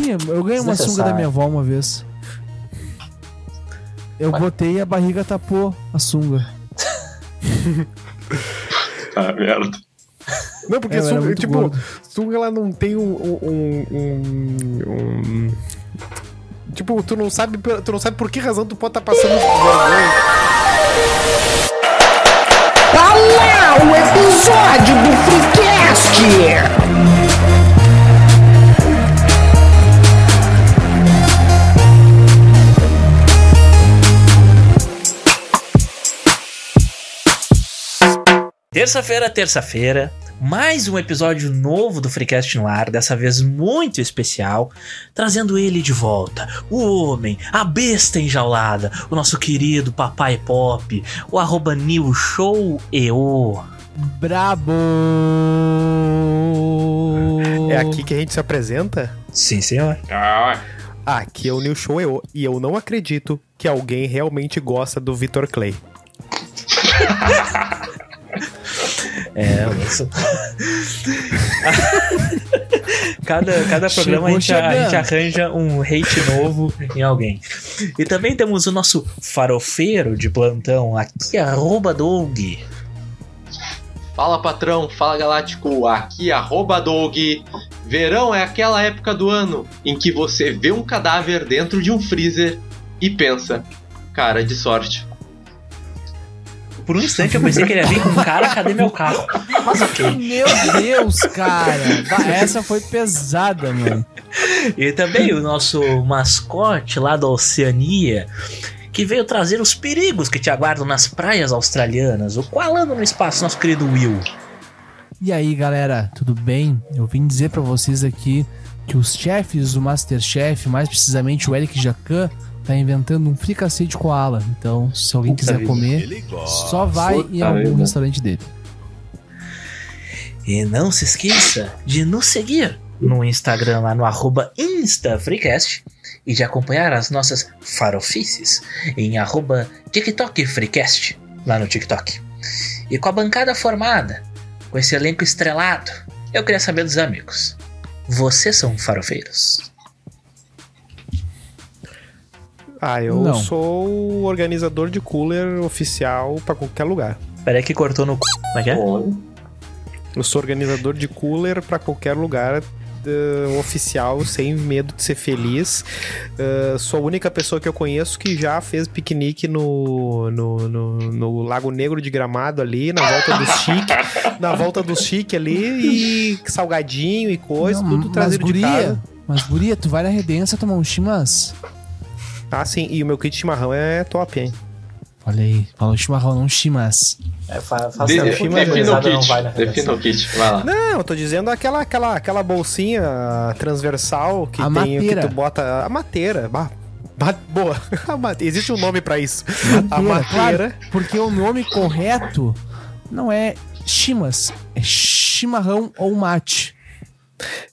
tinha. Eu ganhei uma sunga da minha avó uma vez. Eu botei e a barriga tapou a sunga. Ah, merda. Não, porque É, sunga, tipo, gordo. sunga ela não tem um, um, um- um- Tipo, tu não sabe, tu não sabe por que razão tu pode estar passando vergonha. Tá lá o episódio do Freecast! Terça-feira, terça-feira, mais um episódio novo do Freecast no ar, dessa vez muito especial, trazendo ele de volta, o homem, a besta enjaulada, o nosso querido Papai Pop, o arroba New Show EO. Brabo! É aqui que a gente se apresenta? Sim, senhor. Ah, Aqui é o New Show EO, e eu não acredito que alguém realmente gosta do Vitor Clay. É, isso. cada, cada programa a gente, a, a gente arranja um hate novo em alguém. E também temos o nosso farofeiro de plantão, aqui, arroba Doug. Fala patrão, fala galáctico, aqui arroba Doug. Verão é aquela época do ano em que você vê um cadáver dentro de um freezer e pensa, cara de sorte. Por um instante eu pensei que ele ia vir com cara, cadê meu carro? Mas ok. Meu Deus, cara! Essa foi pesada, mano. E também o nosso mascote lá da Oceania, que veio trazer os perigos que te aguardam nas praias australianas, o Qualando no Espaço, nosso querido Will. E aí, galera, tudo bem? Eu vim dizer pra vocês aqui que os chefes do Masterchef, mais precisamente o Eric Jacan, tá inventando um fricassê de koala. Então, se alguém quiser comer, só vai em algum restaurante dele. E não se esqueça de nos seguir no Instagram lá no arroba InstaFreecast e de acompanhar as nossas farofices em arroba TikTokFreecast lá no TikTok. E com a bancada formada, com esse elenco estrelado, eu queria saber dos amigos. Vocês são farofeiros? Ah, eu Não. sou o organizador de cooler oficial pra qualquer lugar. Peraí que cortou no c... Como é que é? Eu sou organizador de cooler pra qualquer lugar eh, oficial, sem medo de ser feliz. Eh, sou a única pessoa que eu conheço que já fez piquenique no, no, no, no Lago Negro de Gramado ali, na volta do Chique, na volta do Chique ali, e salgadinho e coisa, Não, tudo trazido de guria, casa. Mas, guria, tu vai na Redença tomar um chimas? Ah, sim, e o meu kit de chimarrão é top, hein? Olha aí, falou chimarrão, não chimas. É, fa De, faça Defina- defina o kit. vai na Defina o kit, vai lá. Não, eu tô dizendo aquela, aquela, aquela bolsinha transversal que A tem mateira. que tu bota. A mateira. Bah, bah, boa. Existe um nome pra isso. a Mateira, mateira. claro, porque o nome correto não é chimas, é chimarrão ou mate.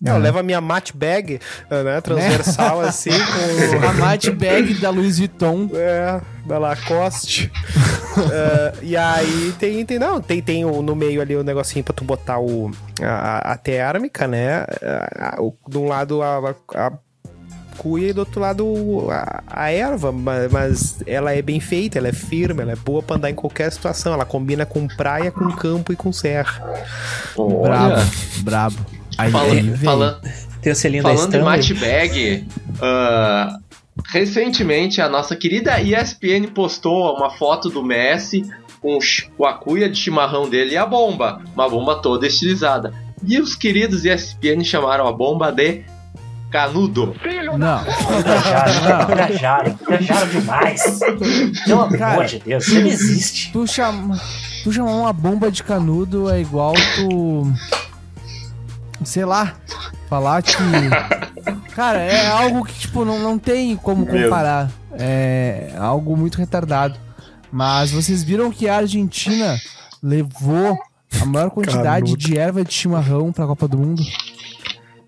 É, eu levo a minha mate bag, né? Transversal assim, com. A mate bag da Louis Vuitton. É, da Lacoste. É, e aí tem, tem, não, tem, tem o- no meio ali o negocinho pra tu botar o, a, a térmica, né? A- a- o- de um lado a, a, a cuia e do outro lado a, a erva, mas, mas ela é bem feita, ela é firme, ela é boa pra andar em qualquer situação. Ela combina com praia, com campo e com serra. Brabo, brabo. Aí, Fala- aí fala- Tem o selinho da Falando em Stanley. mate bag, ah, recentemente a nossa querida ESPN postou uma foto do Messi com a cuia de chimarrão dele e a bomba, uma bomba toda estilizada. E os queridos ESPN chamaram a bomba de canudo. Não, Viajaram, viajaram, viajaram demais. Pelo amor de Deus, isso não existe. tu chama, tu chamar uma bomba de canudo é igual tu. Sei lá, falar que. Cara, é algo que, tipo, não, não tem como Meu. comparar. É algo muito retardado. Mas vocês viram que a Argentina levou a maior quantidade de erva de chimarrão pra Copa do Mundo?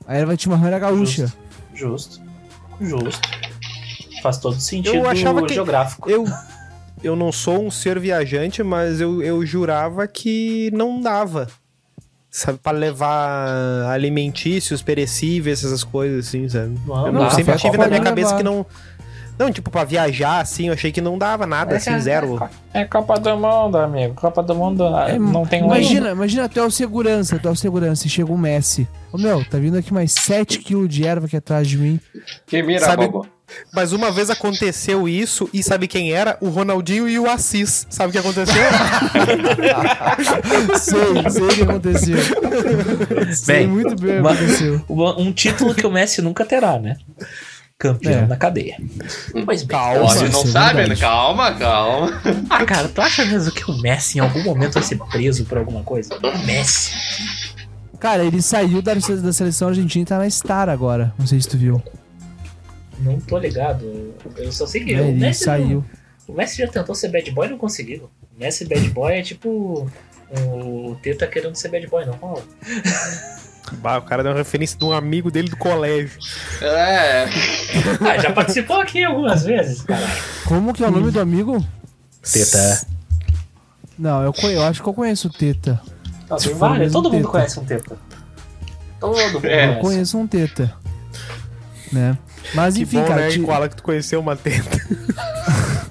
A erva de chimarrão era gaúcha. Justo. Justo. Faz todo sentido Eu achava que- geográfico. Eu, eu não sou um ser viajante, mas eu, eu jurava que não dava. Sabe, pra levar alimentícios, perecíveis, essas coisas assim, sabe? Não, eu não, não, sempre café tive na minha cabeça levar. que não. Não, tipo, pra viajar, assim, eu achei que não dava nada, assim, zero. É Copa do Mundo, amigo. Copa do Mundo ah, É, não tem um. Imagina, imagina até o segurança, até o segurança, e chega o Messi. Ô meu, tá vindo aqui mais 7kg de erva aqui atrás de mim. Que mira, Sabe- bobo. Mas uma vez aconteceu isso, e sabe quem era? O Ronaldinho e o Assis. Sabe o que aconteceu? sei, sei o que aconteceu. sei Bem, muito bem o uma- aconteceu. Uma- Um título que o Messi nunca terá, né? Campeão É. da cadeia. Pois bem. Calma. Ó, Você isso não é sabe, verdade. né? Calma, calma. Ah, cara, tu acha mesmo que o Messi em algum momento vai ser preso por alguma coisa? O Messi. Cara, ele saiu da, da seleção argentina e tá na Star agora. Não sei se tu viu. Não tô ligado. Eu só sei que É, o Messi. saiu. Não, o Messi já tentou ser bad boy e não conseguiu. O Messi bad boy é tipo. O Teta querendo ser bad boy, não rola. bah, o cara deu uma referência de um amigo dele do colégio. É. Ah, já participou aqui algumas vezes, cara. Como que é o nome do amigo? Teta. Não, eu, eu acho que eu conheço o Teta. Não, Se tem vários. Todo mundo Teta. conhece um Teta. Todo mundo É. Eu conhece. conheço um Teta. Né? Mas Que enfim, bom, cara, né, ti- Koala, que tu conheceu uma teta.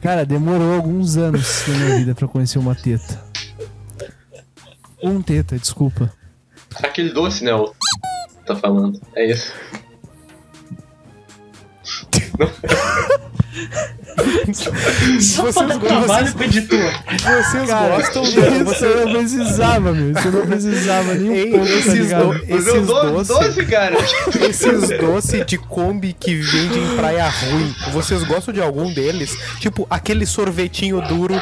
cara, demorou alguns anos na minha vida pra eu conhecer uma Teta. Um Teta, desculpa. Aquele doce, né? O... Tá falando. É isso. Só Vocês pra dar gostam- trabalho pro editor. Vocês gostam Isso de... eu Você... não precisava, meu. Eu não precisava nem um pouco, tá esses, do... Eu esses doces... doce, cara. Esses doces de Kombi que vende em Praia Ruim, vocês gostam de algum deles? Tipo, aquele sorvetinho duro,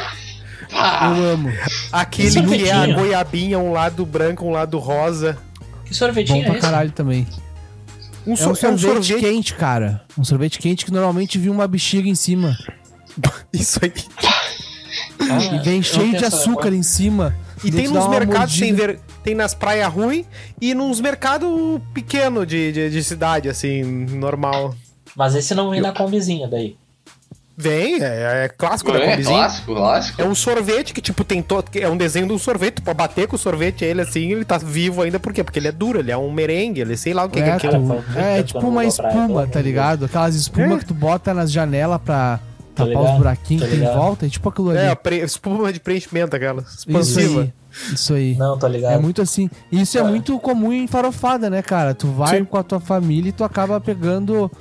Ah, Eu amo. aquele que é a goiabinha, um lado branco, um lado rosa. Que Bom sorvetinho é pra esse? caralho também. Um, É so- um sorvete, quente, cara. Um sorvete quente que normalmente vinha uma bexiga em cima. Isso aí. Ah, E vem eu cheio de açúcar em cima. E tem nos mercados, tem, ver... tem nas praias ruim e nos mercados pequenos de, de, de cidade, assim, normal. Mas esse não vem na combizinha daí. Vem, é, é clássico da é Kombizinha. clássico, clássico. É um sorvete que, tipo, tem todo. É um desenho de um sorvete. Tu pode bater com o sorvete ele assim, ele tá vivo ainda, por quê? Porque ele é duro, ele é um merengue, ele sei lá o que, que é É, aquilo. muito é eu tipo uma espuma, tá de ligado? Aquelas espumas É. que tu bota nas janelas pra tapar ligado, os buraquinhos tô que tem em volta. É tipo aquilo ali. É, a pre... espuma de preenchimento, aquela. Isso Expansiva. aí. Isso aí. Não, tô ligado. É muito assim. Isso é É. muito comum em farofada, né, cara? Tu vai Sim. com a tua família e tu acaba pegando.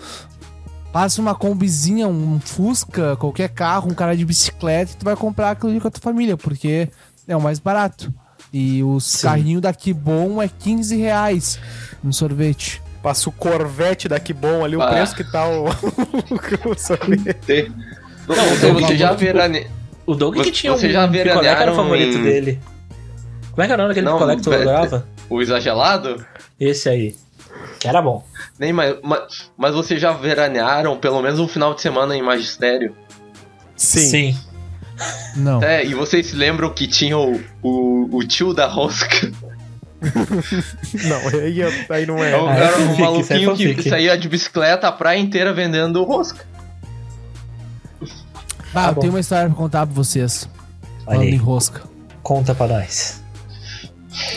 Passa uma combizinha, um Fusca, qualquer carro, um cara de bicicleta e tu vai comprar aquilo ali com a tua família, porque é o mais barato. E os Sim. carrinhos daqui bom é 15 reais no sorvete. Passa o Corvette daqui bom ali, o Ah. preço que tá o, o sorvete. Não, você, você já verane... O Doug que tinha você um já picolé que era o favorito em- dele. Como é que era o nome daquele picolé que tu adorava? o exagelado? Esse aí. Que era bom. Nem mais. Mas, mas vocês já veranearam pelo menos um final de semana em magistério? Sim. Não. É, e vocês se lembram que tinha o, o, o tio da rosca? Não, aí, aí não é. Era Ah, é era um fanfic, maluquinho é que fanfic. saía de bicicleta a praia inteira vendendo rosca. Bah, Tá eu bom. tenho uma história pra contar pra vocês. Olha Falando em rosca. Conta pra nós.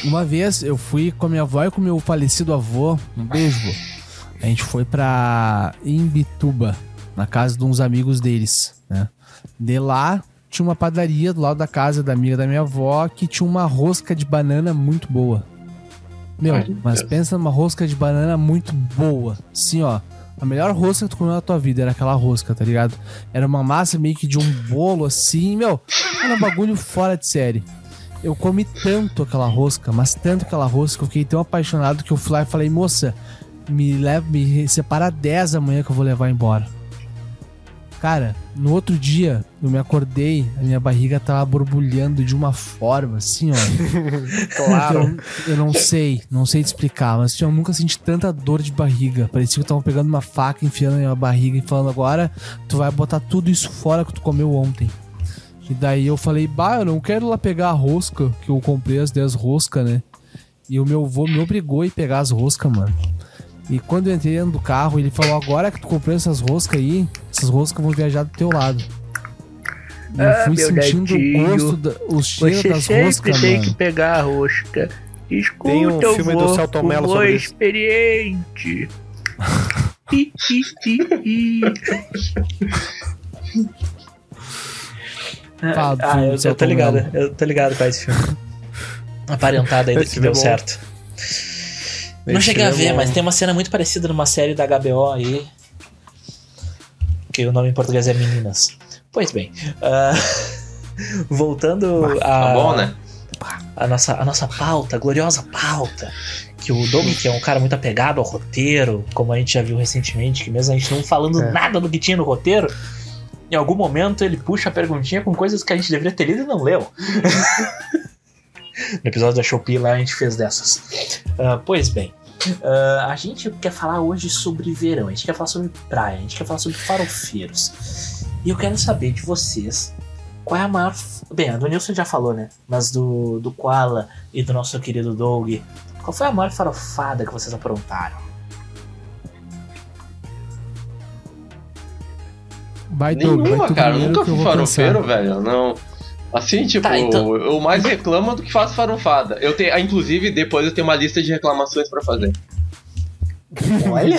Uma vez eu fui com a minha avó e com o meu falecido avô. Um beijo, vô. A gente foi pra Imbituba, na casa de uns amigos deles, né? De lá tinha uma padaria do lado da casa da amiga da minha avó que tinha uma rosca de banana muito boa. Meu, Ai, mas Deus. pensa numa rosca de banana muito boa. Assim, ó. A melhor rosca que tu comeu na tua vida era aquela rosca, tá ligado? Era uma massa meio que de um bolo assim, meu. Era um bagulho fora de série. Eu comi tanto aquela rosca, mas tanto aquela rosca, que eu fiquei tão apaixonado que eu fui lá e falei, moça, me leva, me separa 10 amanhã que eu vou levar embora. Cara, no outro dia, eu me acordei, a minha barriga tava borbulhando de uma forma, assim, ó. Claro. Eu, eu não sei, não sei te explicar, mas assim, eu nunca senti tanta dor de barriga. Parecia que eu tava pegando uma faca, enfiando na minha barriga e falando, agora tu vai botar tudo isso fora que tu comeu ontem. E daí eu falei, bah, eu não quero ir lá pegar a rosca, que eu comprei as 10 roscas, né? E o meu avô me obrigou a ir pegar as roscas, mano. E quando eu entrei dentro do carro, ele falou, agora que tu comprou essas roscas aí, essas roscas vão viajar do teu lado. Eu Ah, fui meu sentindo netinho, o gosto, da, o cheiro das roscas, mano. pegar a rosca. Escuta, Tem um eu filme vou, do Celton Mello o vô sobre isso. experiente. Fala do ah, filme eu, eu tô ligado, Mello. eu tô ligado com esse filme. Aparentada ainda Esse que deu é bom. certo. Não Esse cheguei a é ver, bom. mas tem uma cena muito parecida numa série da HBO aí. Que o nome em português é Meninas. Pois bem. ah, voltando a. Tá bom, né? a nossa, a nossa pauta, a gloriosa pauta. Que o Doug, que é um cara muito apegado ao roteiro, como a gente já viu recentemente, que mesmo a gente não falando É. nada do que tinha no roteiro, em algum momento ele puxa a perguntinha com coisas que a gente deveria ter lido e não leu. no episódio da Shopee lá a gente fez dessas. Ah, pois bem, ah, a gente quer falar hoje sobre verão, a gente quer falar sobre praia, a gente quer falar sobre farofeiros. E eu quero saber de vocês qual é a maior. Bem, a do Nilson já falou, né? Mas do, do Koala e do nosso querido Doug. Qual foi a maior farofada que vocês aprontaram? Vai, Doug, vai Nenhuma, tu cara. Nunca fui farofeiro, velho. Não. Assim, tipo, Tá, então- eu mais reclamo do que faço farofada. Eu tenho, ah, inclusive, depois eu tenho uma lista de reclamações pra fazer. Olha!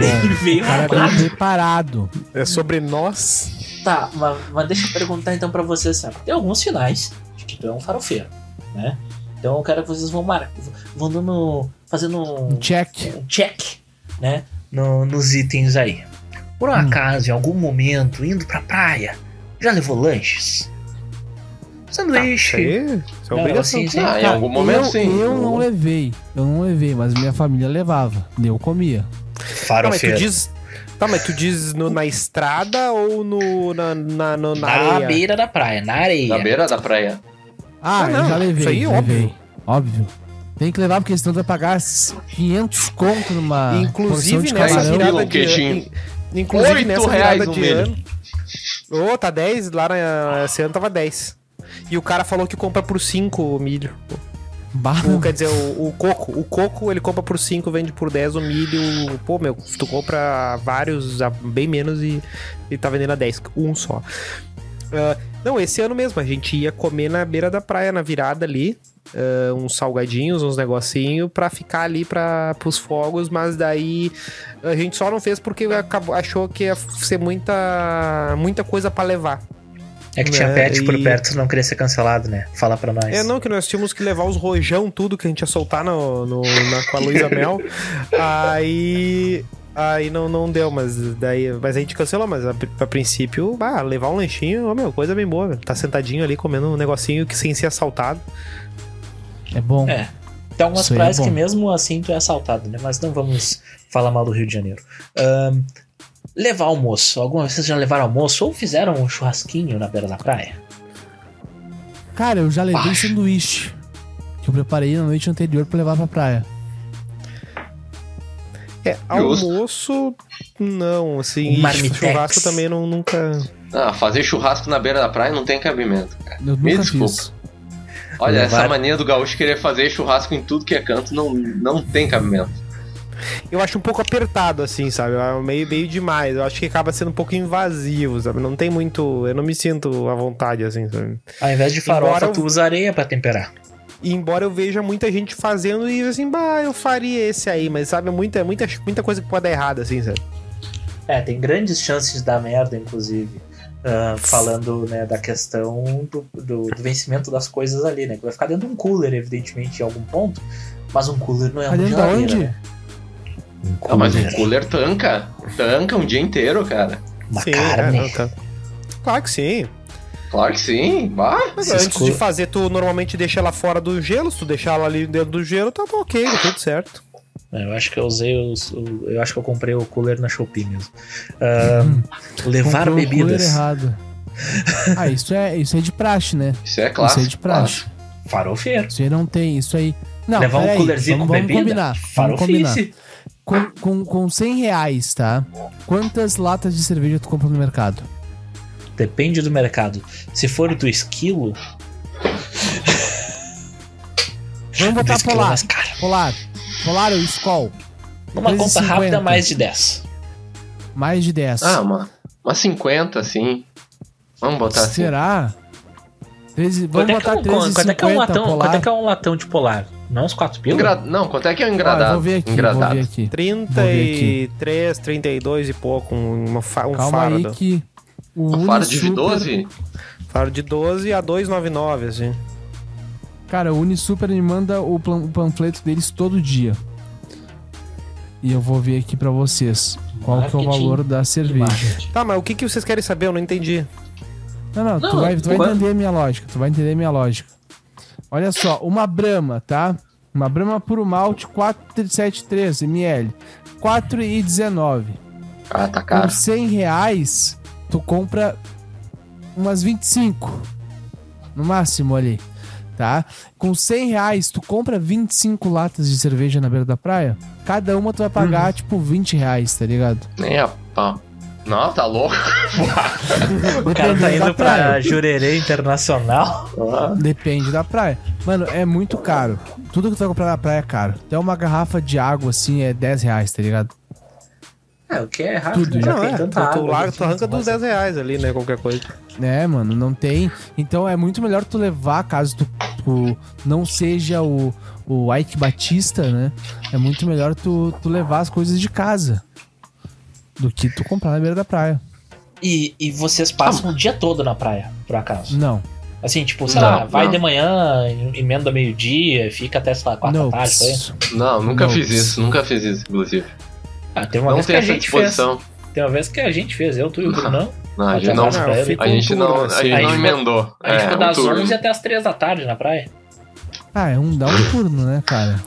Ele veio é preparado. É sobre nós. Tá, mas, mas deixa eu perguntar então pra vocês, sabe? Tem alguns sinais de que tu é um farofeiro, né? Então eu quero que vocês vão marcar, vão dando, fazendo um, Check. um check, né? No- nos itens aí. Por um acaso, em algum momento, indo pra praia, já levou lanches? Sanduíche. aí, isso é Não, obrigação. assim, sim. Ah, em algum momento eu, sim. Eu não levei. Eu não levei, mas minha família levava. Eu comia. Tá, mas tu diz. Tá, mas tu diz no- na estrada ou no, na, na, no- na na areia? beira da praia, na areia. Na beira da praia. Ah, Ah, eu não, já levei. isso aí é levei. óbvio. Óbvio. Tem que levar, porque senão tu vai pagar 500 conto numa Inclusive porção de nessa virada- um de queijinho. in- Inclusive Oito nessa reais virada um de milho. ano. Ô, tá 10, lá na, esse ano tava 10. E o cara falou que compra por 5 o milho. O, quer dizer, o, o coco. O coco ele compra por 5, vende por 10 o milho. Pô, meu, tu compra vários bem menos e, e tá vendendo a 10. Um só. Ah, não, esse ano mesmo, a gente ia comer na beira da praia, na virada ali. Ah, uns salgadinhos, uns negocinhos, pra ficar ali pra, pros fogos, mas daí a gente só não fez porque acabou, achou que ia ser muita, muita coisa pra levar. É que tinha É, pet por e- perto, não queria ser cancelado, né? Fala pra nós. É, não, que nós tínhamos que levar os rojão, tudo que a gente ia soltar no, no- na, com a Luísa Mel. Aí. Aí não, não deu, mas daí. Mas a gente cancelou, mas a, a princípio, bah, levar um lanchinho, ó, meu, coisa bem boa, velho. Tá sentadinho ali comendo um negocinho que sem ser assaltado. É bom. É. Tem algumas Isso é praias que bom. mesmo assim tu é assaltado, né? Mas não vamos falar mal do Rio de Janeiro. Ahn, levar almoço. Alguma vez vocês já levaram almoço ou fizeram um churrasquinho na beira da praia? Cara, eu já levei Baixo. sanduíche. Que eu preparei na noite anterior pra levar pra praia. É, almoço, não, assim, Um marmitex. churrasco também não, nunca. Ah, fazer churrasco na beira da praia não tem cabimento. cara. Eu Me desculpa. fiz. Olha, Levar- essa mania do gaúcho querer fazer churrasco em tudo que é canto não, não tem cabimento. Eu acho um pouco apertado, assim, sabe? É Meio, meio demais. Eu acho que acaba sendo um pouco invasivo, sabe? Não tem muito. Eu não me sinto à vontade, assim, sabe? Ao invés de farofa, Embora tu usa areia pra temperar. E embora eu veja muita gente fazendo e assim, bah, eu faria esse aí, mas sabe, é muita, muita, muita coisa que pode dar errado, assim, sabe? É, tem grandes chances de dar merda, inclusive. Ah, falando né, da questão do, do, do vencimento das coisas ali, né? Que vai ficar dentro de um cooler, evidentemente, em algum ponto. Mas um cooler não é Mas uma geladeira, onde? né? Um Ah, mas cooler, o cooler tanca. Tanca um dia inteiro, cara. uma sim, carne. é, não, tá. Claro que sim. Claro que sim. Mas antes de fazer, tu normalmente deixa ela fora do gelo, se tu deixar ela ali dentro do gelo, tá, tá ok, tá tudo certo. É, Eu acho que eu usei os, o- Eu acho que eu comprei o cooler na Shopee mesmo. Ah, levar Comprou o cooler bebidas. errado. Ah, isso é, isso é de praxe, né? Isso é isso clássico. é de praxe. Farofeiro. Isso aí não tem, isso aí... Não, levar um coolerzinho vamos, com vamos bebida. combinar. Vamos combinar. Com, com, com 100 reais, tá? Quantas latas de cerveja tu compra no mercado? Depende do mercado. Se for do esquilo, Vamos do botar esquilo é polar. Polar. Polar ou Skol? Numa conta 3,50. rápida, mais de 10. Mais de 10. Ah, uma, uma 50, assim. Vamos botar assim. Será? 13, vamos Quanto é, que é botar um, quanto, é que é um 13,50 latão, polar. quanto é que é um latão de polar? Não uns 4 pila? Engra- Não, quanto é que é um Ah, engradado? vou ver aqui, vou engradado. ver aqui. 33, 32 e pouco, um, uma fa- um Calma fardo. aí que o Um fardo de Unisuper- 12? Fardo de 12 a 299, assim. Cara, o Unisuper me manda o, plan- o panfleto deles todo dia. E eu vou ver aqui pra vocês qual que é o valor da cerveja. Tá, mas o que, que vocês querem saber? Eu não entendi. Não, não, tu Não, vai, tu vai entender a minha lógica. Tu vai entender a minha lógica. Olha só, uma Brahma, tá? Uma Brahma puro malte 473 ml. 4,19. Ah, tá caro. 100 reais, tu compra umas 25. No máximo ali, tá? Com 100 reais, tu compra 25 latas de cerveja na beira da praia. Cada uma tu vai pagar, Uhum. tipo, 20 reais, tá ligado? Nem a pau. Não, tá louco. O cara tá indo pra. Jurerê Internacional. Depende da praia. Mano, é muito caro. Tudo que tu vai comprar na praia é caro. Até uma garrafa de água, assim, é 10 reais, tá ligado? É, o que é rápido, Tudo, já não, tem é. Tu, tanta tu, água. larga, né? tu arranca dos 10 reais ali, né? Qualquer coisa. É, mano, não tem. Então é muito melhor tu levar, caso tu, tu não seja o, o Ike Batista, né? É muito melhor tu, tu levar as coisas de casa do que tu comprar na beira da praia. E, e vocês passam o dia todo na praia, por acaso? Não, Assim, tipo, sei Não, lá, vai não. de manhã, emenda meio-dia, fica até, sei lá, quatro não. da tarde, foi isso? Não, nunca Não. fiz isso. Nunca fiz isso, inclusive. Ah, tem uma Não vez que tem a essa gente fez. disposição. Tem uma vez que a gente fez, eu, tu e o Brunão. Não, a gente não, a gente um não, a assim. gente não emendou. A gente É, ficou um das turno. 11 até as 3 da tarde na praia. Ah, é um, dá um turno, né, cara?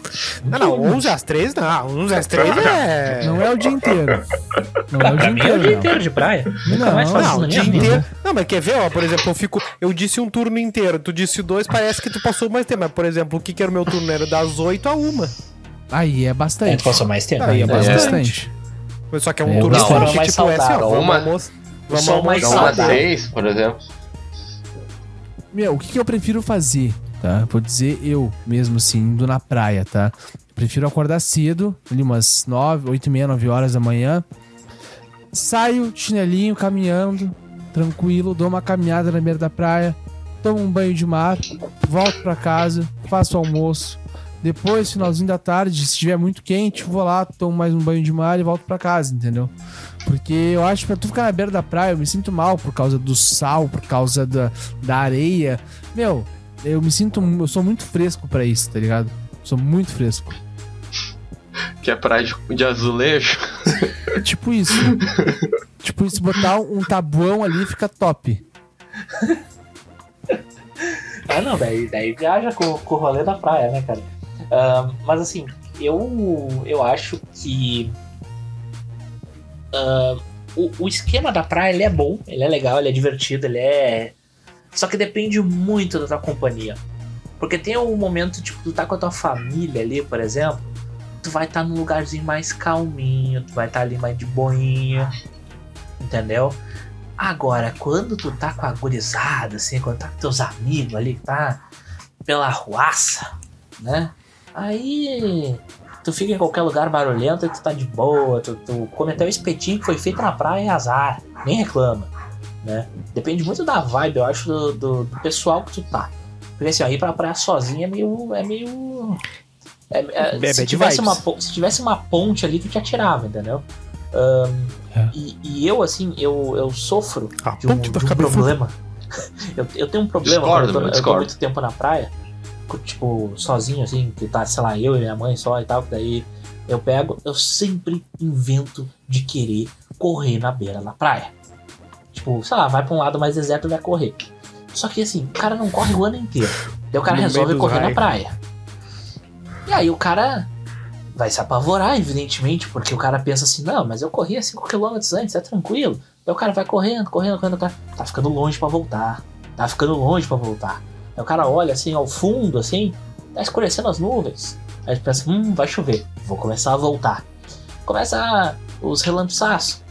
Não, não, 11 às 3 não. 11 às 3 é. Não é o dia inteiro. Não é o dia mim é o inteiro, dia inteiro de praia. Nunca Não, mais faço Não, o dia inteiro. Não, mas quer ver, ó, por exemplo, eu fico. Eu disse um turno inteiro, tu disse dois, parece que tu passou mais tempo. Mas, por exemplo, o que, que era o meu turno? Era das 8 a 1. Aí é É, bastante. tu passou mais tempo. Aí é né? bastante. Só que é um É, turno não, forte, é mais tipo esse, ó. saudável. Vamos Uma- almoço. O Vamos almoçar. uma saudável. seis, por exemplo. Meu, o que, que eu prefiro fazer, tá? Vou dizer eu mesmo, assim, indo na praia, tá? Prefiro acordar cedo, ali umas 9, 8 e meia, 9 horas da manhã. Saio de chinelinho, caminhando, tranquilo, dou uma caminhada na beira da praia, tomo um banho de mar, volto pra casa, faço almoço. Depois, finalzinho da tarde, se estiver muito quente, vou lá, tomo mais um banho de mar e volto pra casa, entendeu? Porque eu acho que pra tu ficar na beira da praia, eu me sinto mal por causa do sal, por causa da, da areia. Meu, eu me sinto. Eu sou muito fresco pra isso, tá ligado? Sou muito fresco. Que é praia de, de azulejo. É tipo isso. tipo isso, botar um tabuão ali fica top. Ah, não, daí, daí viaja com, com o rolê da praia, né, cara? Mas assim, eu, eu acho que. ah, o, o esquema da praia ele é bom, ele é legal, ele é divertido, ele é. Só que depende muito da tua companhia. Porque tem um momento, tipo, tu tá com a tua família ali, por exemplo, tu vai estar num lugarzinho mais calminho, tu vai estar ali mais de boinha, entendeu? Agora, quando tu tá com a gurizada, assim, quando tá com teus amigos ali, tá pela ruaça, né? Aí tu fica em qualquer lugar barulhento e tu tá de boa, tu, tu come até o espetinho que foi feito na praia e azar, nem reclama, né? Depende muito da vibe, eu acho, do, do, do pessoal que tu tá. Porque assim, ó, ir pra praia sozinho é meio. É meio. É, é- É se, tivesse vibes. uma, se tivesse uma ponte ali, tu te atirava, entendeu? Ahn, É. e, e eu, assim, eu, eu sofro A de um, de um problema. eu, eu tenho um problema Discordo, eu tô, meu, eu tô muito tempo na praia, tipo, sozinho, assim, que tá, sei lá, eu e minha mãe só e tal, que daí eu pego, eu sempre invento de querer correr na beira da praia. Tipo, sei lá, vai pra um lado mais deserto e vai correr. Só que assim, o cara não corre o ano inteiro. Daí o cara No resolve correr na raios. praia. E aí o cara vai se apavorar, evidentemente, porque o cara pensa assim, não, mas eu corria 5km antes, é tranquilo. Daí o cara vai correndo, correndo, correndo, cara tá ficando longe pra voltar. Tá ficando longe pra voltar. Aí o cara olha assim ao fundo, assim, tá escurecendo as nuvens. Aí pensa, hum, vai chover, vou começar a voltar. Começa os relâmpagos.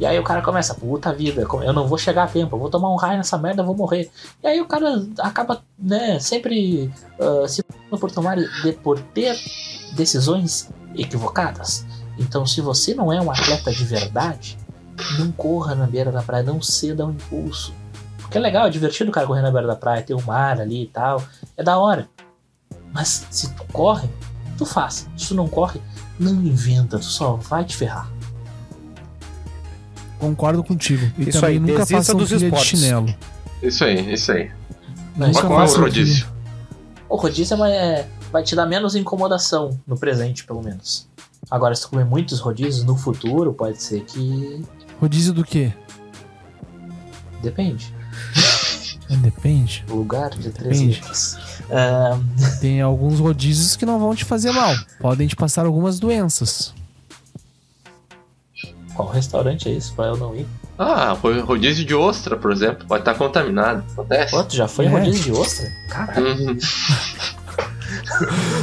E aí o cara começa, puta vida, eu não vou chegar a tempo, eu vou tomar um raio nessa merda, eu vou morrer. E aí o cara acaba, né, sempre ah, se por tomar, de, por ter decisões equivocadas. Então, se você não é um atleta de verdade, não corra na beira da praia, não ceda ao impulso. Porque é legal, é divertido o cara correr na beira da praia, tem o mar ali e tal. É da hora. Mas se tu corre, tu faz. Se tu não corre, não inventa, tu só vai te ferrar. Concordo contigo. E Isso aí, nunca desista façam dos de esportes. chinelo. Isso aí, isso aí. Não, Nunca isso Qual é o rodízio? O rodízio é uma- é- vai te dar menos incomodação no presente, pelo menos. Agora, se tu comer muitos rodízios no futuro, pode ser que. Rodízio do quê? Depende. Depende. Lugar de três Depende. letras. Tem alguns rodízios que não vão te fazer mal. Podem te passar algumas doenças. qual restaurante é isso pra eu não ir? Ah, ro- rodízio de ostra, por exemplo, pode estar contaminado. Acontece. Tu já foi É. rodízio de ostra? Caralho, Uhum.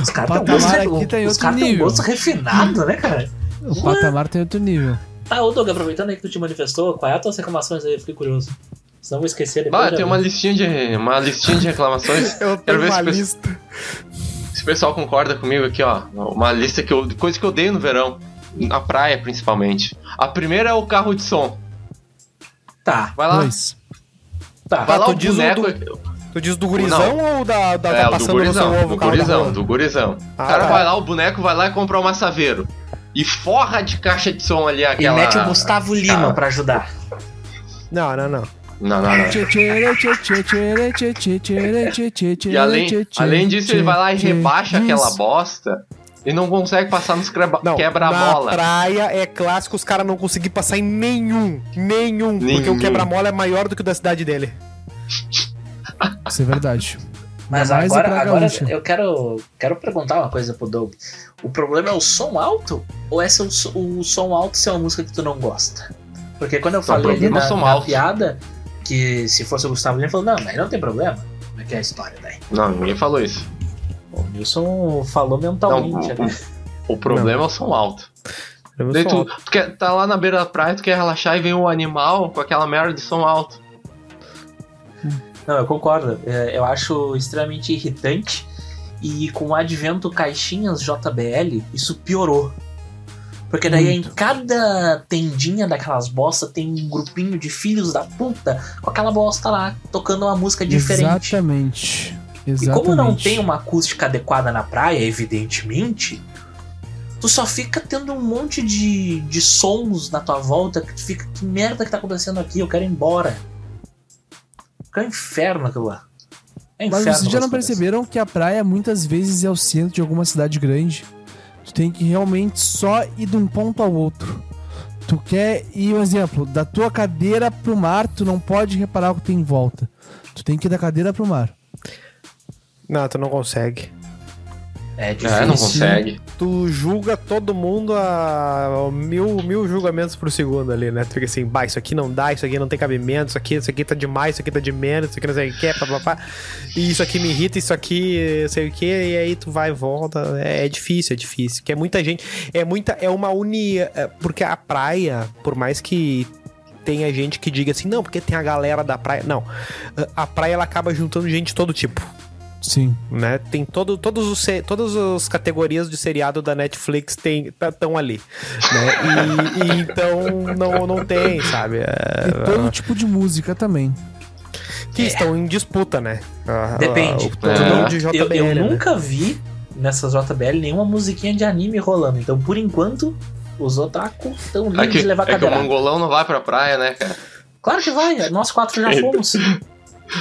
os caras têm um gosto, aqui tá os outro caras têm um nível. gosto refinado, né, cara? O patamar tem outro nível. Tá, ô Doug, aproveitando aí que tu te manifestou, qual é as tuas reclamações aí? Eu fiquei curioso. Senão eu vou esquecer depois. Ah, tem uma listinha de uma listinha de reclamações. Eu Quero ver uma se o pe- lista. Se o pessoal concorda comigo aqui, ó, uma lista que eu, de coisa que eu odeio no verão, na praia principalmente. A primeira é o carro de som. Tá, Vai lá, Dois. tá. vai lá tu o diz o boneco. Tu diz do gurizão ou da, da é, tá o do gurizão, ovo do o gurizão, do gurizão. Ah, o cara tá. vai lá, o boneco vai lá e compra uma saveiro. E forra de caixa de som ali E aquela. mete o Gustavo Lima Ah. pra ajudar. Não, não, não. Não, não, não. E além, além disso, ele vai lá e rebaixa aquela bosta e não consegue passar nos Não, na quebra-mola. praia é clássico os caras não conseguir passar em nenhum. Nenhum. Porque Nenhum. o quebra-mola é maior do que o da cidade dele. Isso é verdade. Mas agora, agora eu quero, quero perguntar uma coisa pro Doug. O problema é o som alto? Ou é se o, so- o som alto ser uma música que tu não gosta? Porque quando eu falei ali é na, na alto. piada, que se fosse o Gustavo Lima, ele falou, não, mas não tem problema. Como é que é a história daí? Não, ninguém falou isso. O Nilson falou mentalmente Não, ali. O problema é o som alto. Daí tu, tu quer, tá lá na beira da praia, tu quer relaxar e vem um animal com aquela merda de som alto. Não, eu concordo. É, Eu acho extremamente irritante. E com o advento caixinhas JBL, isso piorou. Porque daí em Muito. cada tendinha daquelas bosta tem um grupinho de filhos da puta com aquela bosta lá, tocando uma música diferente. Exatamente. E Exatamente. como não tem uma acústica adequada na praia, evidentemente, tu só fica tendo um monte de, de sons na tua volta que tu fica, que merda que tá acontecendo aqui? Eu quero ir embora. Que é um inferno aquilo lá. É Mas inferno. vocês já não perceberam que a praia muitas vezes é o centro de alguma cidade grande? Tu tem que realmente só ir de um ponto ao outro. Tu quer ir, um exemplo, da tua cadeira pro mar, tu não pode reparar o que tem em volta. Tu tem que ir da cadeira pro mar. Não, tu não consegue. É difícil. É, não consegue. Tu julga todo mundo a mil, mil julgamentos por segundo ali, né? Tu fica assim, bah, isso aqui não dá, isso aqui não tem cabimento, isso aqui, isso aqui tá demais, isso aqui tá de menos, isso aqui não sei o que, papapá. E isso aqui me irrita, isso aqui, sei o que, e aí tu vai e volta. É, é difícil, é difícil. Porque é muita gente, é muita, é uma unia. é, Porque a praia, por mais que tenha gente que diga assim, não, porque tem a galera da praia. Não. A praia ela acaba juntando gente de todo tipo Sim. né? Tem todo, todos os, todas as categorias de seriado da Netflix estão ali, né? E, e então não, não tem, sabe? É, E todo tipo de música também. que estão em disputa, né? Ah, Depende. ah, O todo É. de JBL, Eu, eu né? nunca vi nessas JBL nenhuma musiquinha de anime rolando. Então, por enquanto, os otaku estão É livres que, de levar é que o mongolão não vai pra praia, né, cara? Claro que vai, nós quatro já fomos.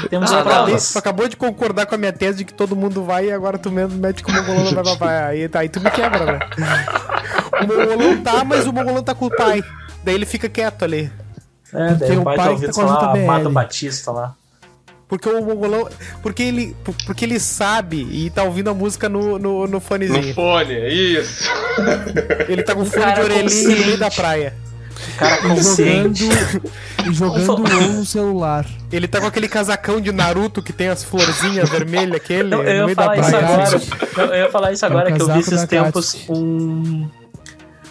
Temos Ah, provas. tu acabou de concordar com a minha tese de que todo mundo vai e agora tu mesmo mete que o mongolão vai pra praia. Aí, aí tu me quebra, né? O mongolão tá, mas o mongolão tá com o pai. Daí ele fica quieto ali. É, daí o o pai pai tá tá com a JBL. Amado Batista lá. Porque o mongolão. Porque ele, porque ele sabe e tá ouvindo a música no, no, no No fonezinho. fone, é isso. Ele tá com fone cara de orelhinha no meio da praia. O cara jogando, consciente. e jogando Ufa. WoW no celular. Ele tá com aquele casacão de Naruto que tem as florzinhas vermelhas, aquele, Eu, no eu ia falar isso agora. Eu, eu ia falar isso agora É que eu vi esses tempos um,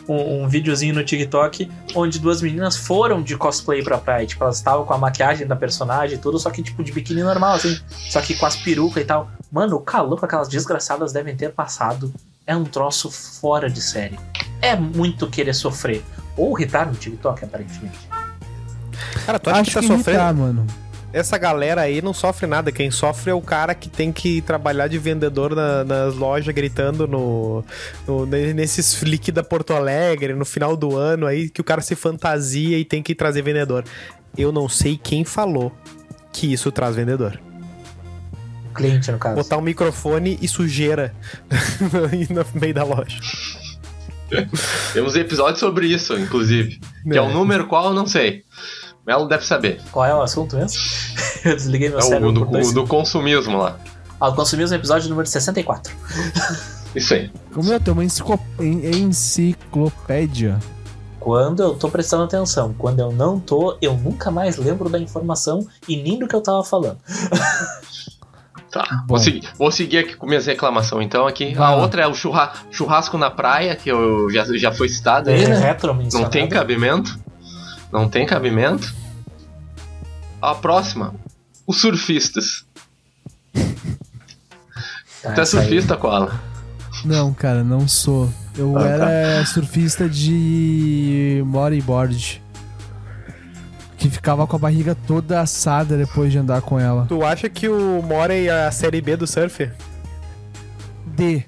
um, um videozinho no TikTok onde duas meninas foram de cosplay pra praia. Tipo, elas estavam com a maquiagem da personagem e tudo, só que tipo de biquíni normal, assim. Só que com as perucas e tal. Mano, o calor que aquelas desgraçadas devem ter passado é um troço fora de série. É muito querer sofrer. Ou irritar no TikTok, aparentemente. Cara, tu acha Acho que tá que sofrendo? irritar, mano. essa galera aí não sofre nada. Quem sofre é o cara que tem que trabalhar de vendedor na- nas lojas, gritando no, no- nesses flick da Porto Alegre, no final do ano aí, que o cara se fantasia e tem que trazer vendedor. Eu não sei quem falou que isso traz vendedor. Cliente, no caso. Botar um microfone e sujeira no meio da loja. Temos episódios sobre isso, inclusive. Que é o número qual, eu não sei. Melo deve saber. Qual é o assunto mesmo? Eu desliguei meu É o cérebro do, por dois o do consumismo lá. Ah, o episódio número 64. Isso aí. Como é? Tem uma enciclo- en- enciclopédia. Quando eu tô prestando atenção, quando eu não tô, eu nunca mais lembro da informação e nem do que eu tava falando. Tá. Vou seguir, vou seguir aqui com minhas reclamações então aqui. Vai A lá. outra é o churra- churrasco na praia, que eu já, já foi citado aí, É né? retro Não tem cabimento. Não tem cabimento. A próxima, os surfistas. Ah, Tu é aí. surfista, Koala? Não, cara, não sou. Eu Ah, tá. era surfista de bodyboard. Que ficava com a barriga toda assada depois de andar com ela. Tu acha que o Morey é a série B do surf? D.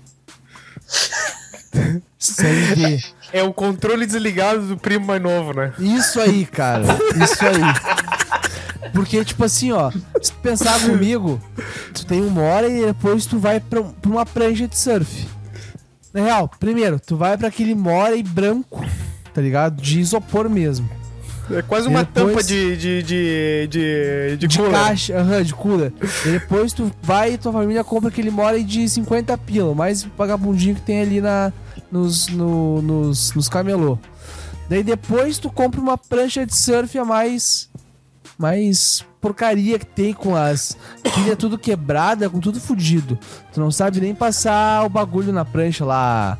Série D. É o controle desligado do primo mais novo, né? Isso aí, cara. Isso aí. Porque, tipo assim, ó, se tu pensar comigo, tu tem uma hora e depois tu vai pra, pra uma prancha de surf. Na real, primeiro, tu vai pra aquele Morey branco, tá ligado? De isopor mesmo. É quase uma depois- tampa de, de, de, de, de, De cooler. caixa, aham, de cooler. Depois tu vai e tua família compra aquele Morey de 50 pila, mais vagabundinho que tem ali na, nos, no, nos, nos camelô. Daí depois tu compra uma prancha de surf a mais. Mais porcaria que tem com as quilhas tudo quebrada, com tudo fudido. Tu não sabe nem passar o bagulho na prancha lá.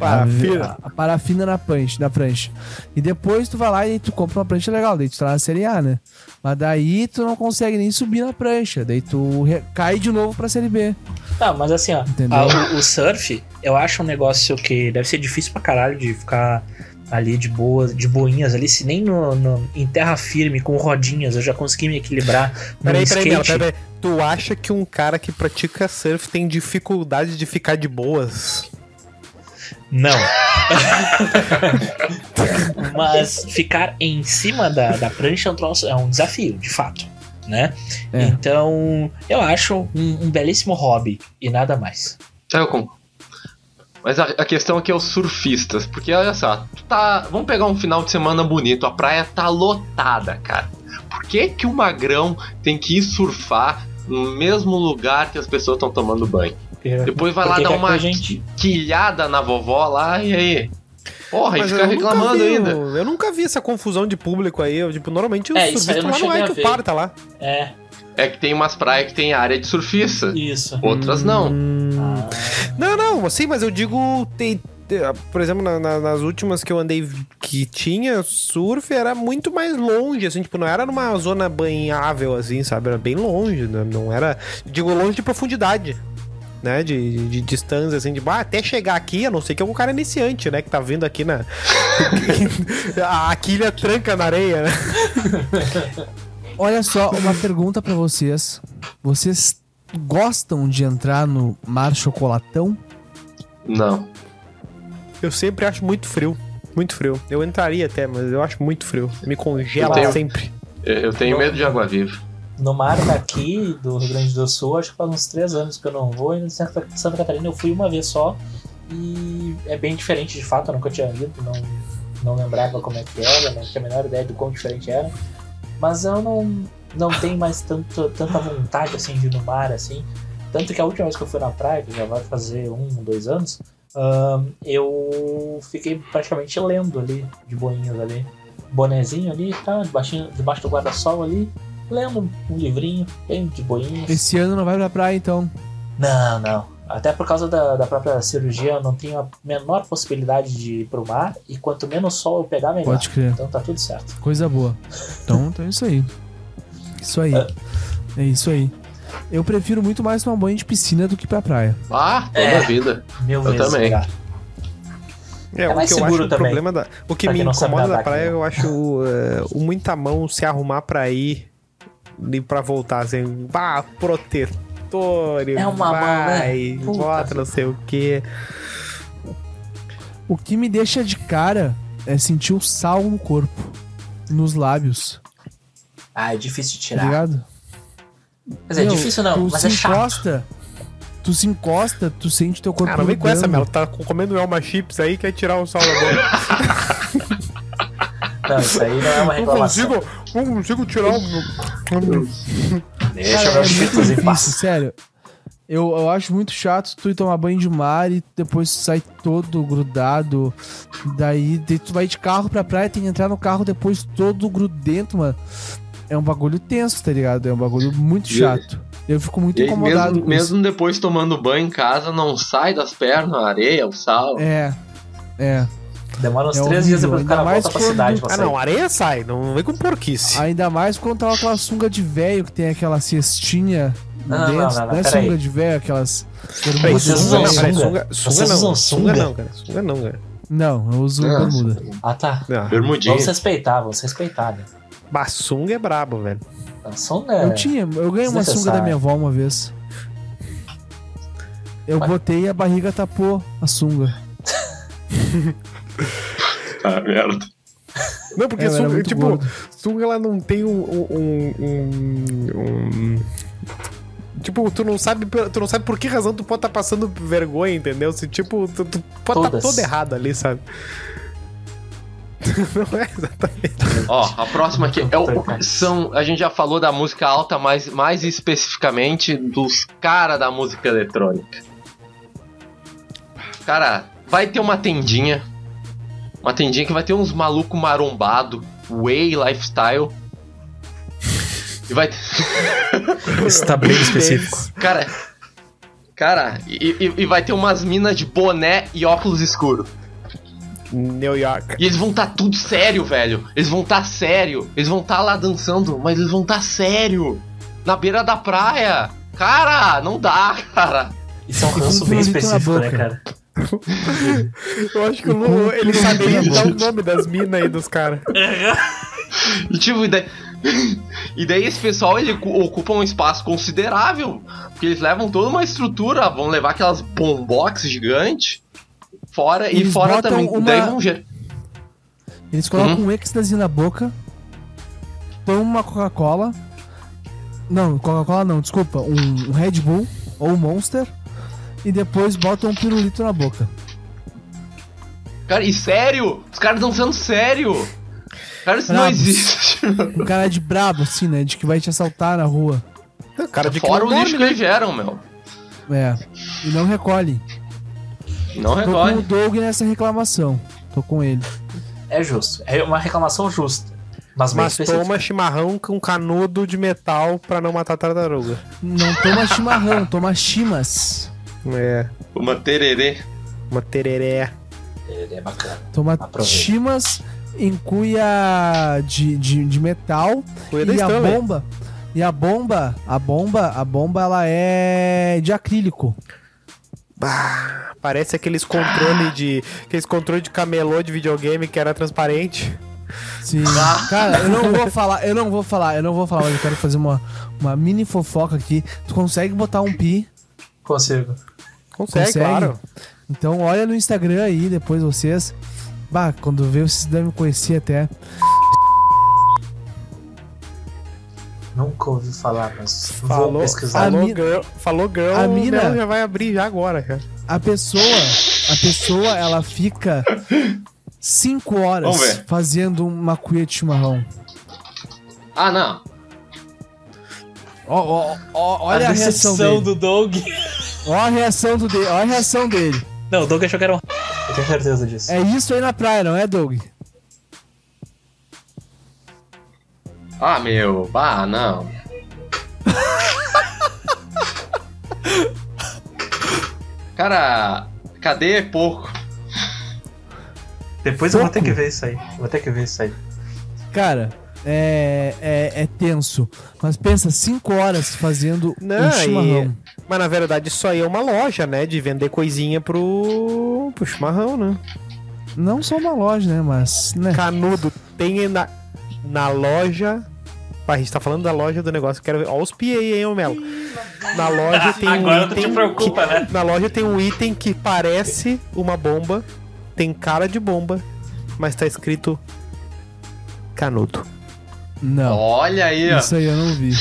Parafina. A, a parafina na prancha, na prancha. E depois tu vai lá e tu compra uma prancha legal, daí tu tá na série A, né? Mas daí tu não consegue nem subir na prancha, daí tu cai de novo pra série B. Tá, mas assim, ó, a- o, o surf, eu acho um negócio que deve ser difícil pra caralho de ficar ali de boas, de boinhas ali, se nem no, no- em terra firme, com rodinhas, eu já consegui me equilibrar no Peraí, peraí, skate. peraí, peraí. Tu acha que um cara que pratica surf tem dificuldade de ficar de boas? Não. Mas ficar em cima da, da prancha é um, troço- é um desafio, de fato. Né? É. Então, eu acho um, um belíssimo hobby e nada mais. Eu concordo. Mas a, a questão aqui é os surfistas. Porque olha só, tá. Vamos pegar um final de semana bonito, a praia tá lotada, cara. Por que, que o magrão tem que ir surfar no mesmo lugar que as pessoas estão tomando banho? Depois vai lá dar uma gente quilhada na vovó lá e aí. Porra, e Mas fica eu nunca reclamando vi, ainda. Eu, eu nunca vi essa confusão de público aí. Eu, tipo, normalmente o É, surfista eu não lá não cheguei é a que o par tá lá. É, É que tem umas praias que tem área de surfista. isso. Outras não. Ah, Não, não, assim, mas eu digo. Tem, tem- por exemplo, na- na- nas últimas que eu andei que tinha surf, era muito mais longe, assim, tipo, não era numa zona banhável, assim, sabe? Era bem longe, né? não era. Digo, longe de profundidade. Né, de, de, de distância, assim, de ah, até chegar aqui, a não ser que é um cara iniciante, né? Que tá vindo aqui na. a quilha tranca na areia, né? Olha só, uma pergunta pra vocês. Vocês gostam de entrar no mar chocolatão? Não. Eu sempre acho muito frio. Muito frio. Eu entraria até, mas eu acho muito frio. Me congela Eu tenho- sempre. Eu tenho medo de água viva. No mar daqui, do Rio Grande do Sul, acho que faz uns três anos que eu não vou. E em Santa, Santa Catarina eu fui uma vez só. E é bem diferente de fato, eu nunca tinha ido, não, não lembrava como é que era, não tinha a menor ideia do quão diferente era. Mas eu não, não tenho mais tanto, tanta vontade assim de ir no mar assim. Tanto que a última vez que eu fui na praia, que já vai fazer um, dois anos, ahn, eu fiquei praticamente lendo ali, de boinhas ali. Bonezinho ali, tá? Debaixo, debaixo do guarda-sol ali, lendo um livrinho, bem de boinhas. Esse ano não vai pra praia, então. Não, não. Até por causa da, da própria cirurgia, eu não tenho a menor possibilidade de ir pro mar. E quanto menos sol eu pegar, melhor. Pode crer. Então tá tudo certo. Coisa boa. Então, então é isso aí. Isso aí. É isso aí. Eu prefiro muito mais tomar banho de piscina do que pra praia. Ah, toda É. a vida. Mil Eu também. melhor. É, É o que eu acho o também, problema da. O que pra me incomoda da praia, eu acho é, o muita mão se arrumar pra ir E pra voltar assim, bah, protetor. É uma mão, né? vai, bota não sei o quê. O que me deixa de cara é sentir o sal no corpo, nos lábios, Ah, é difícil de tá tirar. ligado? Mas é Meu, difícil não, tu mas se é chato. encosta, tu se encosta, tu sente teu corpo não vem com essa. Melo. Tá comendo Elma Chips aí, quer tirar o sal da boca. Não, isso aí não é uma Não reclamação. consigo, não consigo tirar o. Deixa Cara, meus muito cheetos em paz. sério. Eu, eu acho muito chato tu ir tomar banho de mar e depois tu sai todo grudado. Daí daí tu vai de carro pra praia, tem que entrar no carro depois todo grudento, mano. É um bagulho tenso, tá ligado? É um bagulho muito chato. Eu fico muito E incomodado mesmo, com isso. mesmo depois tomando banho em casa, não sai das pernas a areia, o sal. É, é. Demora uns É três dias depois que o cara ainda mais volta pra quando- cidade pra Ah, não, areia sai, não vem com porquice. Ainda mais quando tava aquela sunga de velho que tem aquela cestinha Não, não, dentro. não, não, Não, é sunga de velho, aquelas. Peraí, sunga? sunga, sunga Vocês não, usam sunga não, cara. Sunga não, cara. Não, eu uso bermuda. Ah, tá. Bermudinha. Vamos respeitar, vamos respeitar, né? Bah, sunga é brabo, velho. A sunga é... Eu tinha, eu ganhei uma sunga da minha avó uma vez. Eu Mas- botei e a barriga tapou a sunga. Ah, merda. Não, porque É, tipo, gordo. sunga ela não tem um, um, um- um- Tipo, tu não sabe, por- tu não sabe por que razão tu pode estar passando vergonha, entendeu? Se tipo, tu, tu pode estar Todas. todo errado ali, sabe? não é exatamente. Ó, a próxima aqui é o, são. A gente já falou da música alta, mas mais especificamente dos cara da música eletrônica. Cara, vai ter uma tendinha. Uma tendinha que vai ter uns maluco marombado, way lifestyle. E vai Isso tá bem específico. Cara. Cara, e, e- e vai ter umas minas de boné e óculos escuros. New York. E eles vão tá tudo sério, velho. Eles vão tá sério. Eles vão tá lá dançando, mas eles vão tá sério. Na beira da praia. Cara, não dá, cara. Isso é um ranço bem na específico, né, cara? Eu acho que o Lu, ele na dar o nome das minas aí dos caras. E tipo, e daí, e daí esse pessoal ele cu- ocupa um espaço considerável. Porque eles levam toda uma estrutura, vão levar aquelas bombox gigantes. Fora e Eles fora botam também. uma- Daí vão ger- Eles colocam Uhum. um êxtase na boca, tomam uma Coca-Cola. Não, Coca-Cola não, desculpa. Um, um Red Bull ou um Monster. E depois botam um pirulito na boca. Cara, e sério? Os caras dançando sério. Cara, isso não existe. Um cara de brabo, assim, né? De que vai te assaltar na rua. O cara de que Fora não o lixo que eles geram, meu. É. E não recolhe. Não Tô com o recolhe. Doug nessa reclamação. Tô com ele. É justo. É uma reclamação justa. Mas Mas toma chimarrão com canudo de metal pra não matar tartaruga. Não toma chimarrão, toma chimas. É, Uma tererê. uma tereré. É bacana. Toma chimas em cuia de, de, de metal. Cuia e a bomba. E a bomba, a bomba, a bomba ela é de acrílico. Bah, parece aqueles controle de. Aqueles controle de camelô de videogame que era transparente. Sim. Cara, eu não vou falar, eu não vou falar, eu não vou falar, mas eu quero fazer uma, uma mini fofoca aqui. Tu consegue botar um pi? Consigo. Consegue, Consegue? claro. Então olha no Instagram aí, depois vocês. Bah, quando ver, vocês devem conhecer até. Nunca ouvi falar, mas vou Falou, pesquisar. falou, girl, falou girl, a mina- já vai abrir já agora, cara. A pessoa, a pessoa, ela fica 5 horas fazendo uma cuia de chimarrão. Ah, não. Ó, ó, ó, olha a, reação dele. do Doug. Olha a reação do dele. Olha a reação dele. Não, o Doug achou que era um. Eu tenho certeza disso. É isso aí na praia, não é, Doug? Ah, meu. Ah, não. Cara, cadê é pouco? Depois eu vou ter que ver isso aí. Vou ter que ver isso aí. Cara, é, é, é tenso. Mas pensa, 5 horas fazendo Não, um chimarrão. Mas na verdade isso aí é uma loja, né? De vender coisinha pro, pro chimarrão, né? Não só uma loja, né? Mas, né? Canudo tem na, na loja a gente tá falando da loja do negócio. Quero ver. Olha os PA aí, hein, ô Melo. Na loja tem um Agora tu te item. preocupa, que- né? Na loja tem um item que parece uma bomba, tem cara de bomba, mas tá escrito canudo. Não. Olha aí, ó. Isso aí eu não vi.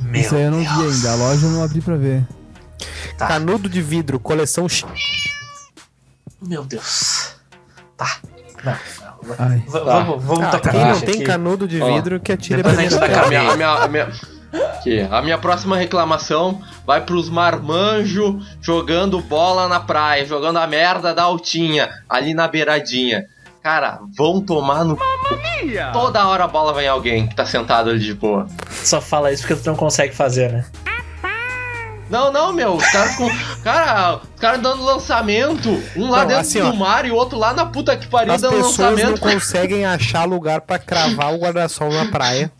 Meu Isso aí eu não vi Deus. ainda. A loja eu não abri pra ver. Tá. Canudo de vidro, coleção X. Meu Deus. Tá. Não. não. Ai. V- Vamos, vamos Ah, tocar quem não tem aqui. canudo de Ó, vidro que atire a depois a gente primeira dá A pedra. minha, a minha, a minha, aqui, a minha próxima reclamação vai pros marmanjo jogando bola na praia, jogando a merda da altinha, ali na beiradinha. Cara, vão tomar no. Toda hora a bola vai em alguém que tá sentado ali de boa. Só fala isso porque tu não consegue fazer, né? Não, não, meu, os caras com. Cara, os caras dando lançamento. Um lá Não, dentro assim, do ó. mar e o outro lá na puta que pariu As dando pessoas não lançamento. conseguem achar lugar pra cravar o guarda-sol na praia.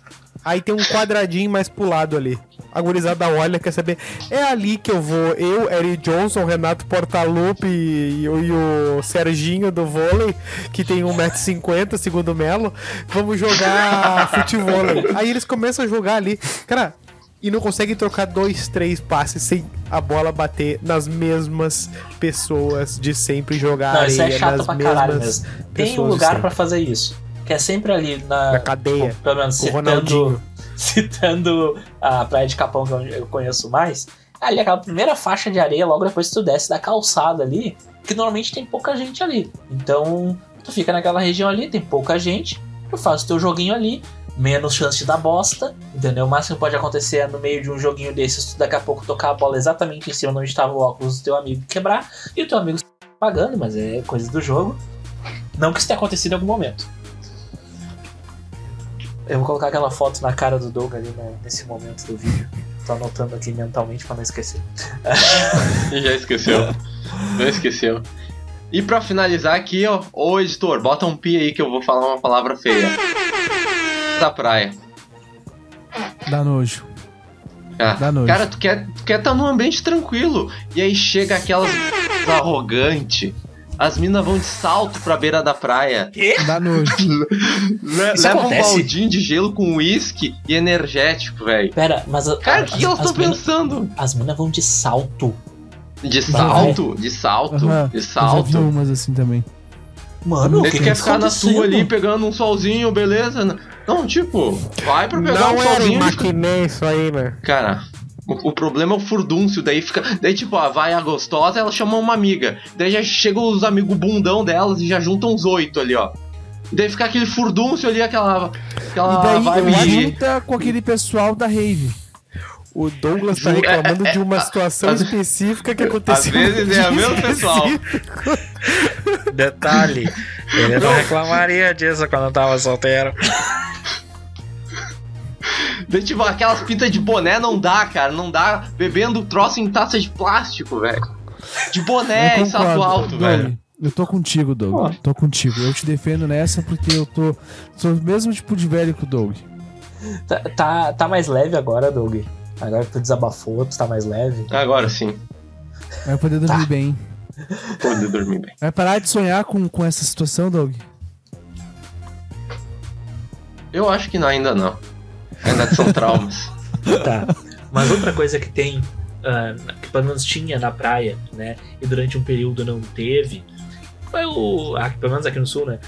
Aí tem um quadradinho mais pro lado ali. A gurizada olha, quer saber. É ali que eu vou. Eu, Eric Johnson, Renato Portaluppi e, o- e o Serginho do vôlei, que tem 1,50m, segundo o Melo, vamos jogar futebol. Aí eles começam a jogar ali. Cara, e não conseguem trocar dois, três passes sem a bola bater nas mesmas pessoas de sempre jogar Não, isso areia, é chato nas pra caralho mesmas mesmo. Tem um lugar pra fazer isso. Que é sempre ali na. Na cadeia, Pelo menos o Ronaldinho. Citando a Praia de Capão, que eu conheço mais. Ali, aquela primeira faixa de areia, logo depois que tu desce da calçada ali, que normalmente tem pouca gente ali. Então, tu fica naquela região ali, tem pouca gente, tu faz o teu joguinho ali, menos chance de dar bosta, entendeu? O máximo que pode acontecer é no meio de um joguinho desses, tu daqui a pouco tocar a bola exatamente em cima de onde estava o óculos do teu amigo quebrar, e o teu amigo pagando, mas é coisa do jogo. Não que isso tenha acontecido em algum momento. Eu vou colocar aquela foto na cara do Doug ali né, nesse momento do vídeo. Tô anotando aqui mentalmente pra não esquecer. Já esqueceu. Não esqueceu. E pra finalizar aqui, ó, ô editor, bota um pi aí que eu vou falar uma palavra feia. Da praia. Dá nojo. Ah, Dá nojo. Cara, tu quer tu quer tá num ambiente tranquilo. E aí chega aquelas arrogante. As minas vão de salto pra beira da praia. Dá nojo. Le- Isso Leva um acontece? baldinho de gelo com uísque e energético, velho. Pera, mas a, Cara, o que estão mina- pensando? as minas vão de salto. De salto, de salto, Aham, de Eu já vi salto. umas assim também. Mano, o Daí que, quer ficar na tua ali pegando um solzinho, beleza? Não, tipo, vai pra pegar Não um solzinho. e fica- maquiné isso aí, né? Cara, o, o problema é o furdúncio, daí fica. Daí, tipo, ó, vai a gostosa, ela chama uma amiga. Daí já chegam os amigos bundão delas e já juntam uns oito ali, ó. E daí fica aquele furdúncio ali, aquela. aquela e daí vibe junta com aquele pessoal da rave. O Douglas tá reclamando é- de uma é- situação às- específica que Às aconteceu. vezes é o mesmo pessoal. Detalhe, ele não reclamaria disso quando tava solteiro. Tipo, aquelas pintas de boné não dá, cara. Não dá bebendo troço em taça de plástico, velho. De boné e salto concordo. alto, velho. Eu tô contigo, Doug. Tô contigo. Eu te defendo nessa porque eu tô. Sou o mesmo tipo de velho que o Doug. Tá, tá, tá mais leve agora, Doug? Agora que tu desabafou, tu tá mais leve. Agora sim. Vai poder dormir bem. Poder dormir bem. Vai parar de sonhar com, com essa situação, Doug? Eu acho que não, ainda não. Ainda são traumas. Tá. Mas outra coisa que tem, ah, que pelo menos tinha na praia, né? E durante um período não teve, foi o. ah, pelo menos aqui no sul, né?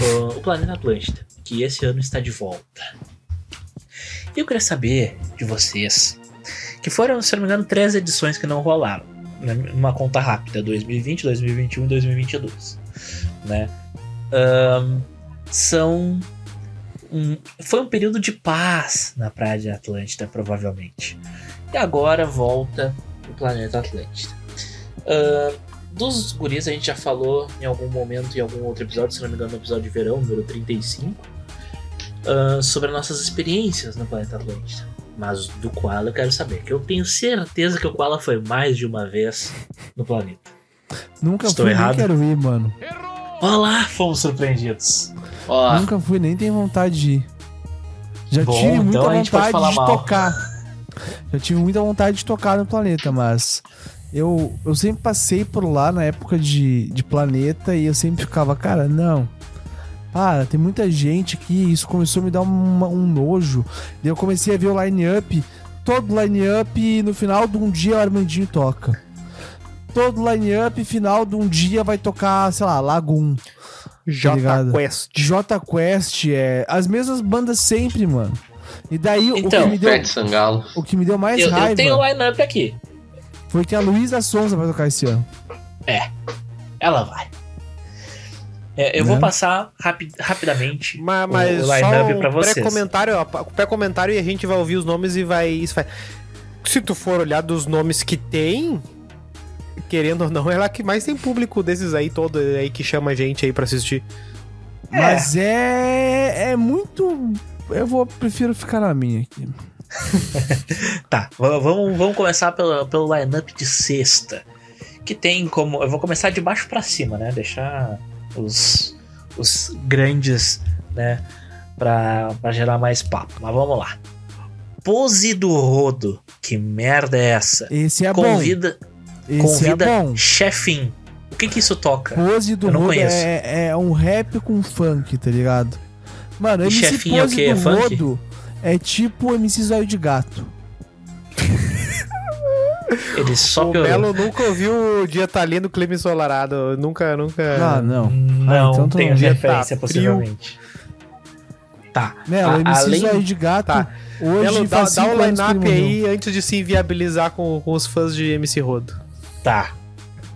o- o Planeta Atlântida, que esse ano está de volta. E eu queria saber de vocês, que foram, se não me engano, três edições que não rolaram. né, Numa conta rápida, 2020, 2021 e 2022. Né? Ahn, são um- foi um período de paz na Praia de Atlântida, provavelmente. E agora volta o planeta Atlântida. Ahn, dos guris a gente já falou em algum momento, em algum outro episódio, se não me engano, no episódio de verão, número 35, ahn, sobre as nossas experiências no planeta Atlântida. Mas do Koala eu quero saber, que eu tenho certeza que o Koala foi mais de uma vez no planeta. Nunca Estou fui, errado? quero ir, mano. Olá, fomos surpreendidos. Ó, Nunca fui, nem tenho vontade de ir. Já Bom, tive muita então vontade de mal. tocar. Já tive muita vontade de tocar no planeta, mas eu, eu sempre passei por lá na época de, de planeta e eu sempre ficava, cara, não. para, tem muita gente aqui, isso começou a me dar uma- um nojo. Daí eu comecei a ver o line-up, todo line-up, no final de um dia o Armandinho toca. Todo line-up, final de um dia vai tocar, sei lá, Lagoon. J? Quest. J Quest, é. As mesmas bandas sempre, mano. E daí o, Então, que me deu, o que me deu mais Eu, raiva eu tenho o line-up aqui. foi que a Luísa Sonza vai tocar esse ano. Ela vai. É, eu Né? vou passar rapi- rapidamente Mas, o- mas o só line-up um pra vocês. pré-comentário, ó, pré-comentário e a gente vai ouvir os nomes e vai, isso vai... Se tu for olhar dos nomes que tem, querendo ou não, ela que mais tem público desses aí todo aí que chama a gente aí pra assistir. Mas é. É muito. Eu vou. Prefiro ficar na minha aqui. Tá, vamos, vamos começar pelo, pelo line-up de sexta. Que tem como. Eu vou começar de baixo pra cima, né? Deixar os, os grandes, né? Pra, pra gerar mais papo. Mas vamos lá. Pose do Rodo. Que merda é essa? Esse é convida bom. Esse convida é bom. Chefin. O que que isso toca? Pose do Eu não Rodo conheço. é, é um rap com funk, tá ligado? Mano, E MC chefinho é o Pose quê? É do funk? Rodo é tipo MC Zóio de Gato. Ele só o. Belo nunca ouviu o dia tá ali no clima ensolarado. Nunca, nunca. Ah, não. Não, Ah, então não- referência, Tá possivelmente. Tá. O A- MC além- Zóio de Gato Tá. hoje Belo, dá, dá ele line-up aí antes de se inviabilizar com, com os fãs de MC Rodo. Tá.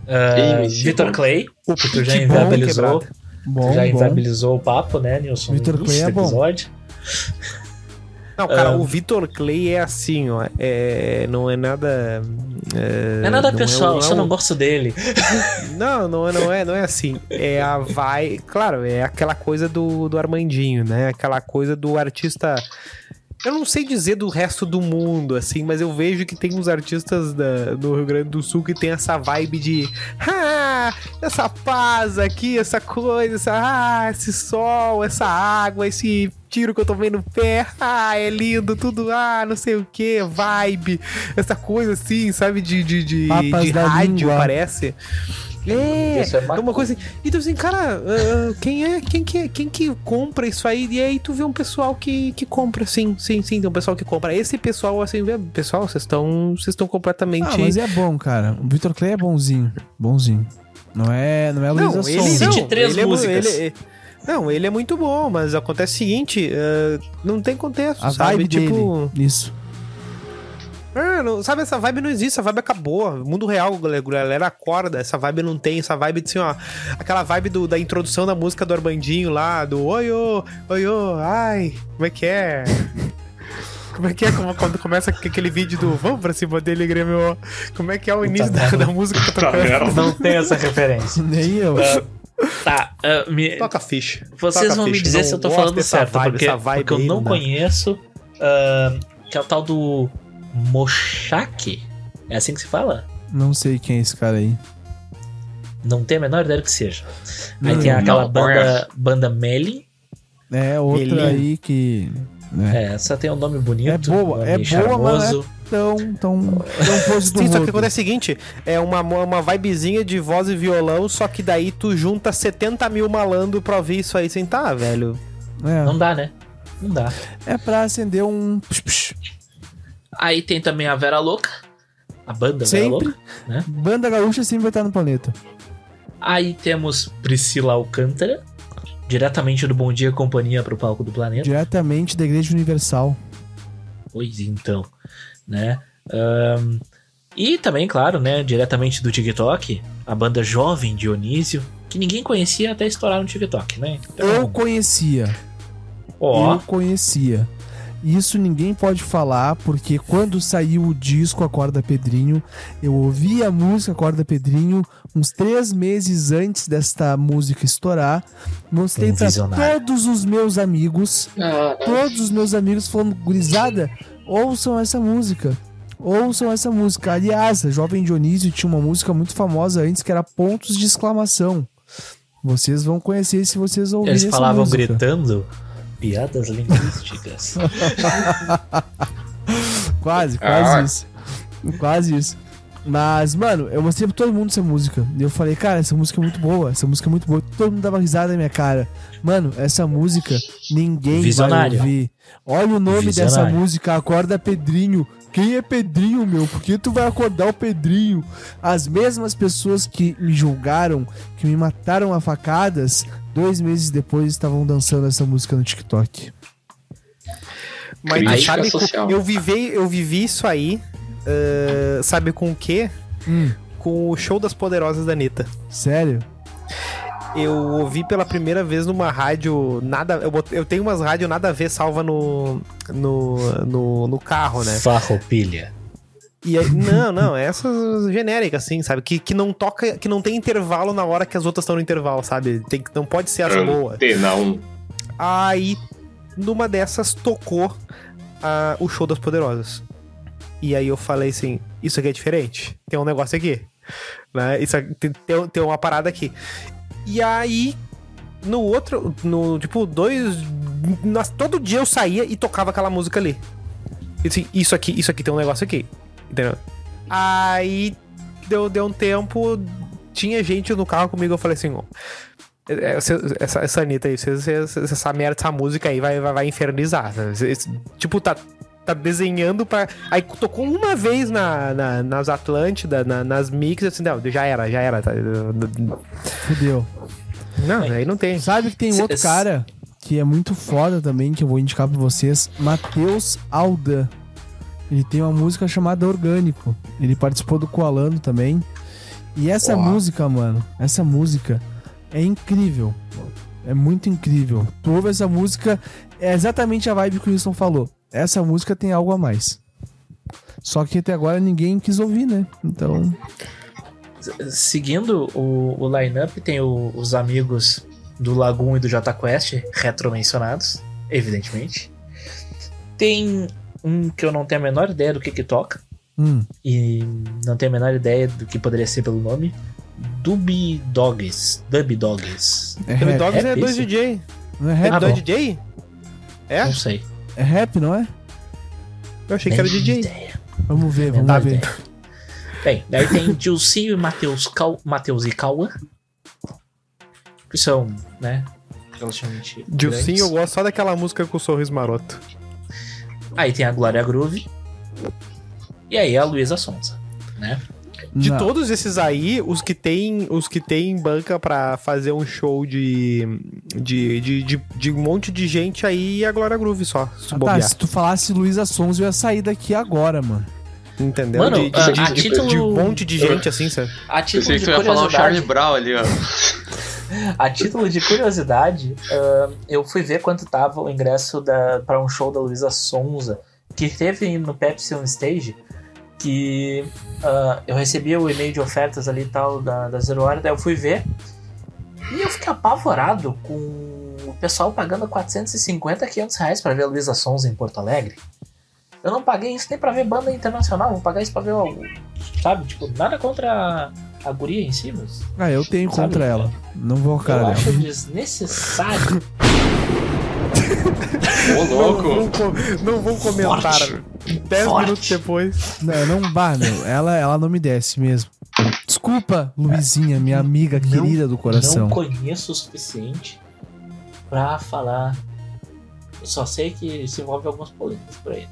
MC Vitor. Clay, O tu já que inviabilizou. Bom, já bom. inviabilizou o papo, né, Nilson? Vitor Clay é bom. episódio. Não, cara, Ah. o Vitor Clay é assim, ó. É, não é nada. É, Não é nada não pessoal, é, eu só não gosto dele. Não, não é, não é, não é assim. É a vai, claro, é aquela coisa do, do Armandinho, né? Aquela coisa do artista. Eu não sei dizer do resto do mundo, assim, mas eu vejo que tem uns artistas da, do Rio Grande do Sul que tem essa vibe de. Ah, essa paz aqui, essa coisa, essa, ah, esse sol, essa água, esse tiro que eu tomei no pé, ah, é lindo, tudo, ah, não sei o que, vibe, essa coisa assim, sabe, de, de, de, de rádio, língua. parece. É, Isso é é uma coisa assim. Então, assim, cara, ah, quem é quem que, é- quem que compra isso aí? E aí tu vê um pessoal que, que compra, sim, sim, sim, tem um pessoal que compra. Esse pessoal, assim, pessoal, vocês estão vocês estão completamente. Ah, mas é bom, cara. O Vitor Clay é bonzinho. Bonzinho. Não é, não é a Luísa não, ele, não, Cite três ele é músicas. ele é- não, ele é muito bom, mas acontece o seguinte, ah, não tem contexto, A sabe? vibe tipo, dele. Isso. Ah, não- sabe, essa vibe não existe, essa vibe acabou. Mundo real, galera, galera acorda, essa vibe não tem, essa vibe de assim, ó. Aquela vibe do- da introdução da música do Armandinho lá, do oi, ô, oi, ô, ai, como é que é? Como é que é como- quando começa com aquele vídeo do vamos pra cima dele, Grêmio? Como é que é o início da, da música que tá tocando? Não tem essa referência. Nem eu. Tá, ah, me- Toca ficha. vocês toca vão me ficha. dizer Não se eu tô falando certo, vibe, porque, porque eu não dá. conheço. ah, que é o tal do Mochak. É assim que se fala? Não sei quem é esse cara aí. Não tenho a menor ideia do que seja. Aí Não, tem aquela não banda, banda Melin. É outra Ele- aí que. Né, É, essa tem um nome bonito. É boa, nome é boa, charmoso. Tão, tão, tão pose do Sim, só que acontece o seguinte: é uma, uma vibezinha de voz e violão, só que daí tu junta 70 mil malandro pra ouvir isso aí sem tá, velho. É, Não dá, né? Não dá. é pra acender um. psh, psh. Aí tem também a Vera Louca. A banda Vera Sempre. Louca. né? Banda gaúcha sempre vai estar no planeta. Aí temos Priscila Alcântara. Diretamente do Bom Dia Companhia pro palco do planeta. Diretamente da Igreja Universal. Pois então, né? Ahn, e também, claro, né? Diretamente do TikTok, a banda Jovem Dionísio, que ninguém conhecia até estourar no TikTok, né? Então, Eu conhecia. ó, Eu conhecia. Isso ninguém pode falar, porque quando saiu o disco Acorda Pedrinho, eu ouvi a música Acorda Pedrinho uns três meses antes desta música estourar. Mostrei Um pra todos os meus amigos. Ah, Todos os meus amigos falando, gurizada, ouçam essa música. Ouçam essa música. Aliás, a Jovem Dionísio tinha uma música muito famosa antes que era Pontos de Exclamação. Vocês vão conhecer se vocês ouvirem eles essa falavam música. gritando piadas linguísticas. Quase, quase Ah. isso. Quase isso. Mas, mano, eu mostrei pra todo mundo essa música. E eu falei, cara, essa música é muito boa. Essa música é muito boa. Todo mundo dava risada na minha cara. Mano, essa música ninguém Visionário. vai ouvir. Olha o nome dessa Visionário. música, Acorda Pedrinho. Quem é Pedrinho, meu? Por que tu vai acordar o Pedrinho? As mesmas pessoas que me julgaram, que me mataram a facadas, dois meses depois estavam dançando essa música no TikTok. Mas Crítica sabe, social. eu vivi, eu vivi isso aí, ah, sabe com o quê? Hum, Com o show das poderosas da Anitta. sério? Eu ouvi pela primeira vez numa rádio nada. Eu, eu tenho umas rádios nada a ver salva no, no, no, no carro, né? Farroupilha. E aí, não, não, essas genéricas, assim, sabe? Que, que não toca, que não tem intervalo na hora que as outras estão no intervalo, sabe? Tem, que- não pode ser as boas. 1. Aí, numa dessas, tocou ah, o show das poderosas. E aí eu falei assim: Isso aqui é diferente. Tem um negócio aqui. Né? Isso aqui- tem, tem, uma parada aqui. E aí, no outro, no tipo, dois. todo dia eu saía e tocava aquela música ali. Assim, isso aqui, isso aqui tem um negócio aqui. Entendeu? Aí deu, deu um tempo, tinha gente no carro comigo, eu falei assim, ó. é, essa, essa, essa Anitta aí, vocês- vocês- essa merda, essa música aí vai, vai, vai infernizar. Tipo, tá, tá desenhando pra. Aí tocou uma vez na, na- nas Atlântida, na- nas mix, assim, não, já era, já era. Tá, Fudeu. não, aí não tem. Sabe que tem Se- outro cara que é muito foda também, que eu vou indicar pra vocês, Matheus Aldan. Ele tem uma música chamada Orgânico. Ele participou do Coalando também. E essa música, mano, essa música é incrível. É muito incrível. Tu ouve essa música, é exatamente a vibe que o Wilson falou. Essa música tem algo a mais. Só que até agora ninguém quis ouvir, né? Então, Seguindo o, o line-up, tem o- os amigos do Lagoon e do Jota Quest, retro-mencionados, evidentemente. Tem um que eu não tenho a menor ideia do que que toca, hum, e não tenho a menor ideia do que poderia ser pelo nome. Dub Dogs. Dub Dogs. é Dub. Dogs é rap dois isso? DJ. Não é É Ah, dois. DJ? É? Não sei. É rap, não é? Eu achei que era DJ. ideia. Vamos ver, vamos Menor ver. ideia. Bem, daí tem Dilcinho e Matheus, Cal... Matheus e Cauã. Que são, né? Relativamente. Dilcinho, eu gosto só daquela música com o sorriso maroto. Aí tem a Glória Groove. E aí a Luísa Sonza, né? De Não. todos esses aí, os que tem, os que tem banca pra fazer um show de de, de, de, de um monte de gente aí, a Glória Groove só, se Ah, tá, se tu falasse Luísa Sons, eu ia sair daqui agora, mano. Entendeu? Mano, de, de, a- de- a de- título- de um monte de gente assim, sabe? A título Pensei que de tu ia falar o Charlie curiosidade, Brown ali, ó. a título de curiosidade, ah, eu fui ver quanto tava o ingresso da, para um show da Luísa Sonza, que teve no Pepsi On Stage, que ah, eu recebia o e-mail de ofertas ali e tal da, da Zero Hora, daí eu fui ver, e eu fiquei apavorado com o pessoal pagando 450, 500 reais pra ver a Luísa Sonza em Porto Alegre. Eu não paguei isso nem pra ver banda internacional, vou pagar isso pra ver algo, sabe? Tipo, nada contra a, a guria em si, mas Ah, eu tenho Sabe, contra ela. Não vou cara eu dela. acho desnecessário. Ô, Não louco. vou, com- não vou comentar. Forte. 10 Forte. minutos depois. Não, não bah, meu. Ela, ela não me desce mesmo. Desculpa, Luizinha, minha amiga querida do Não coração. conheço o suficiente pra falar. Eu só sei que se envolve algumas polêmicas por aí,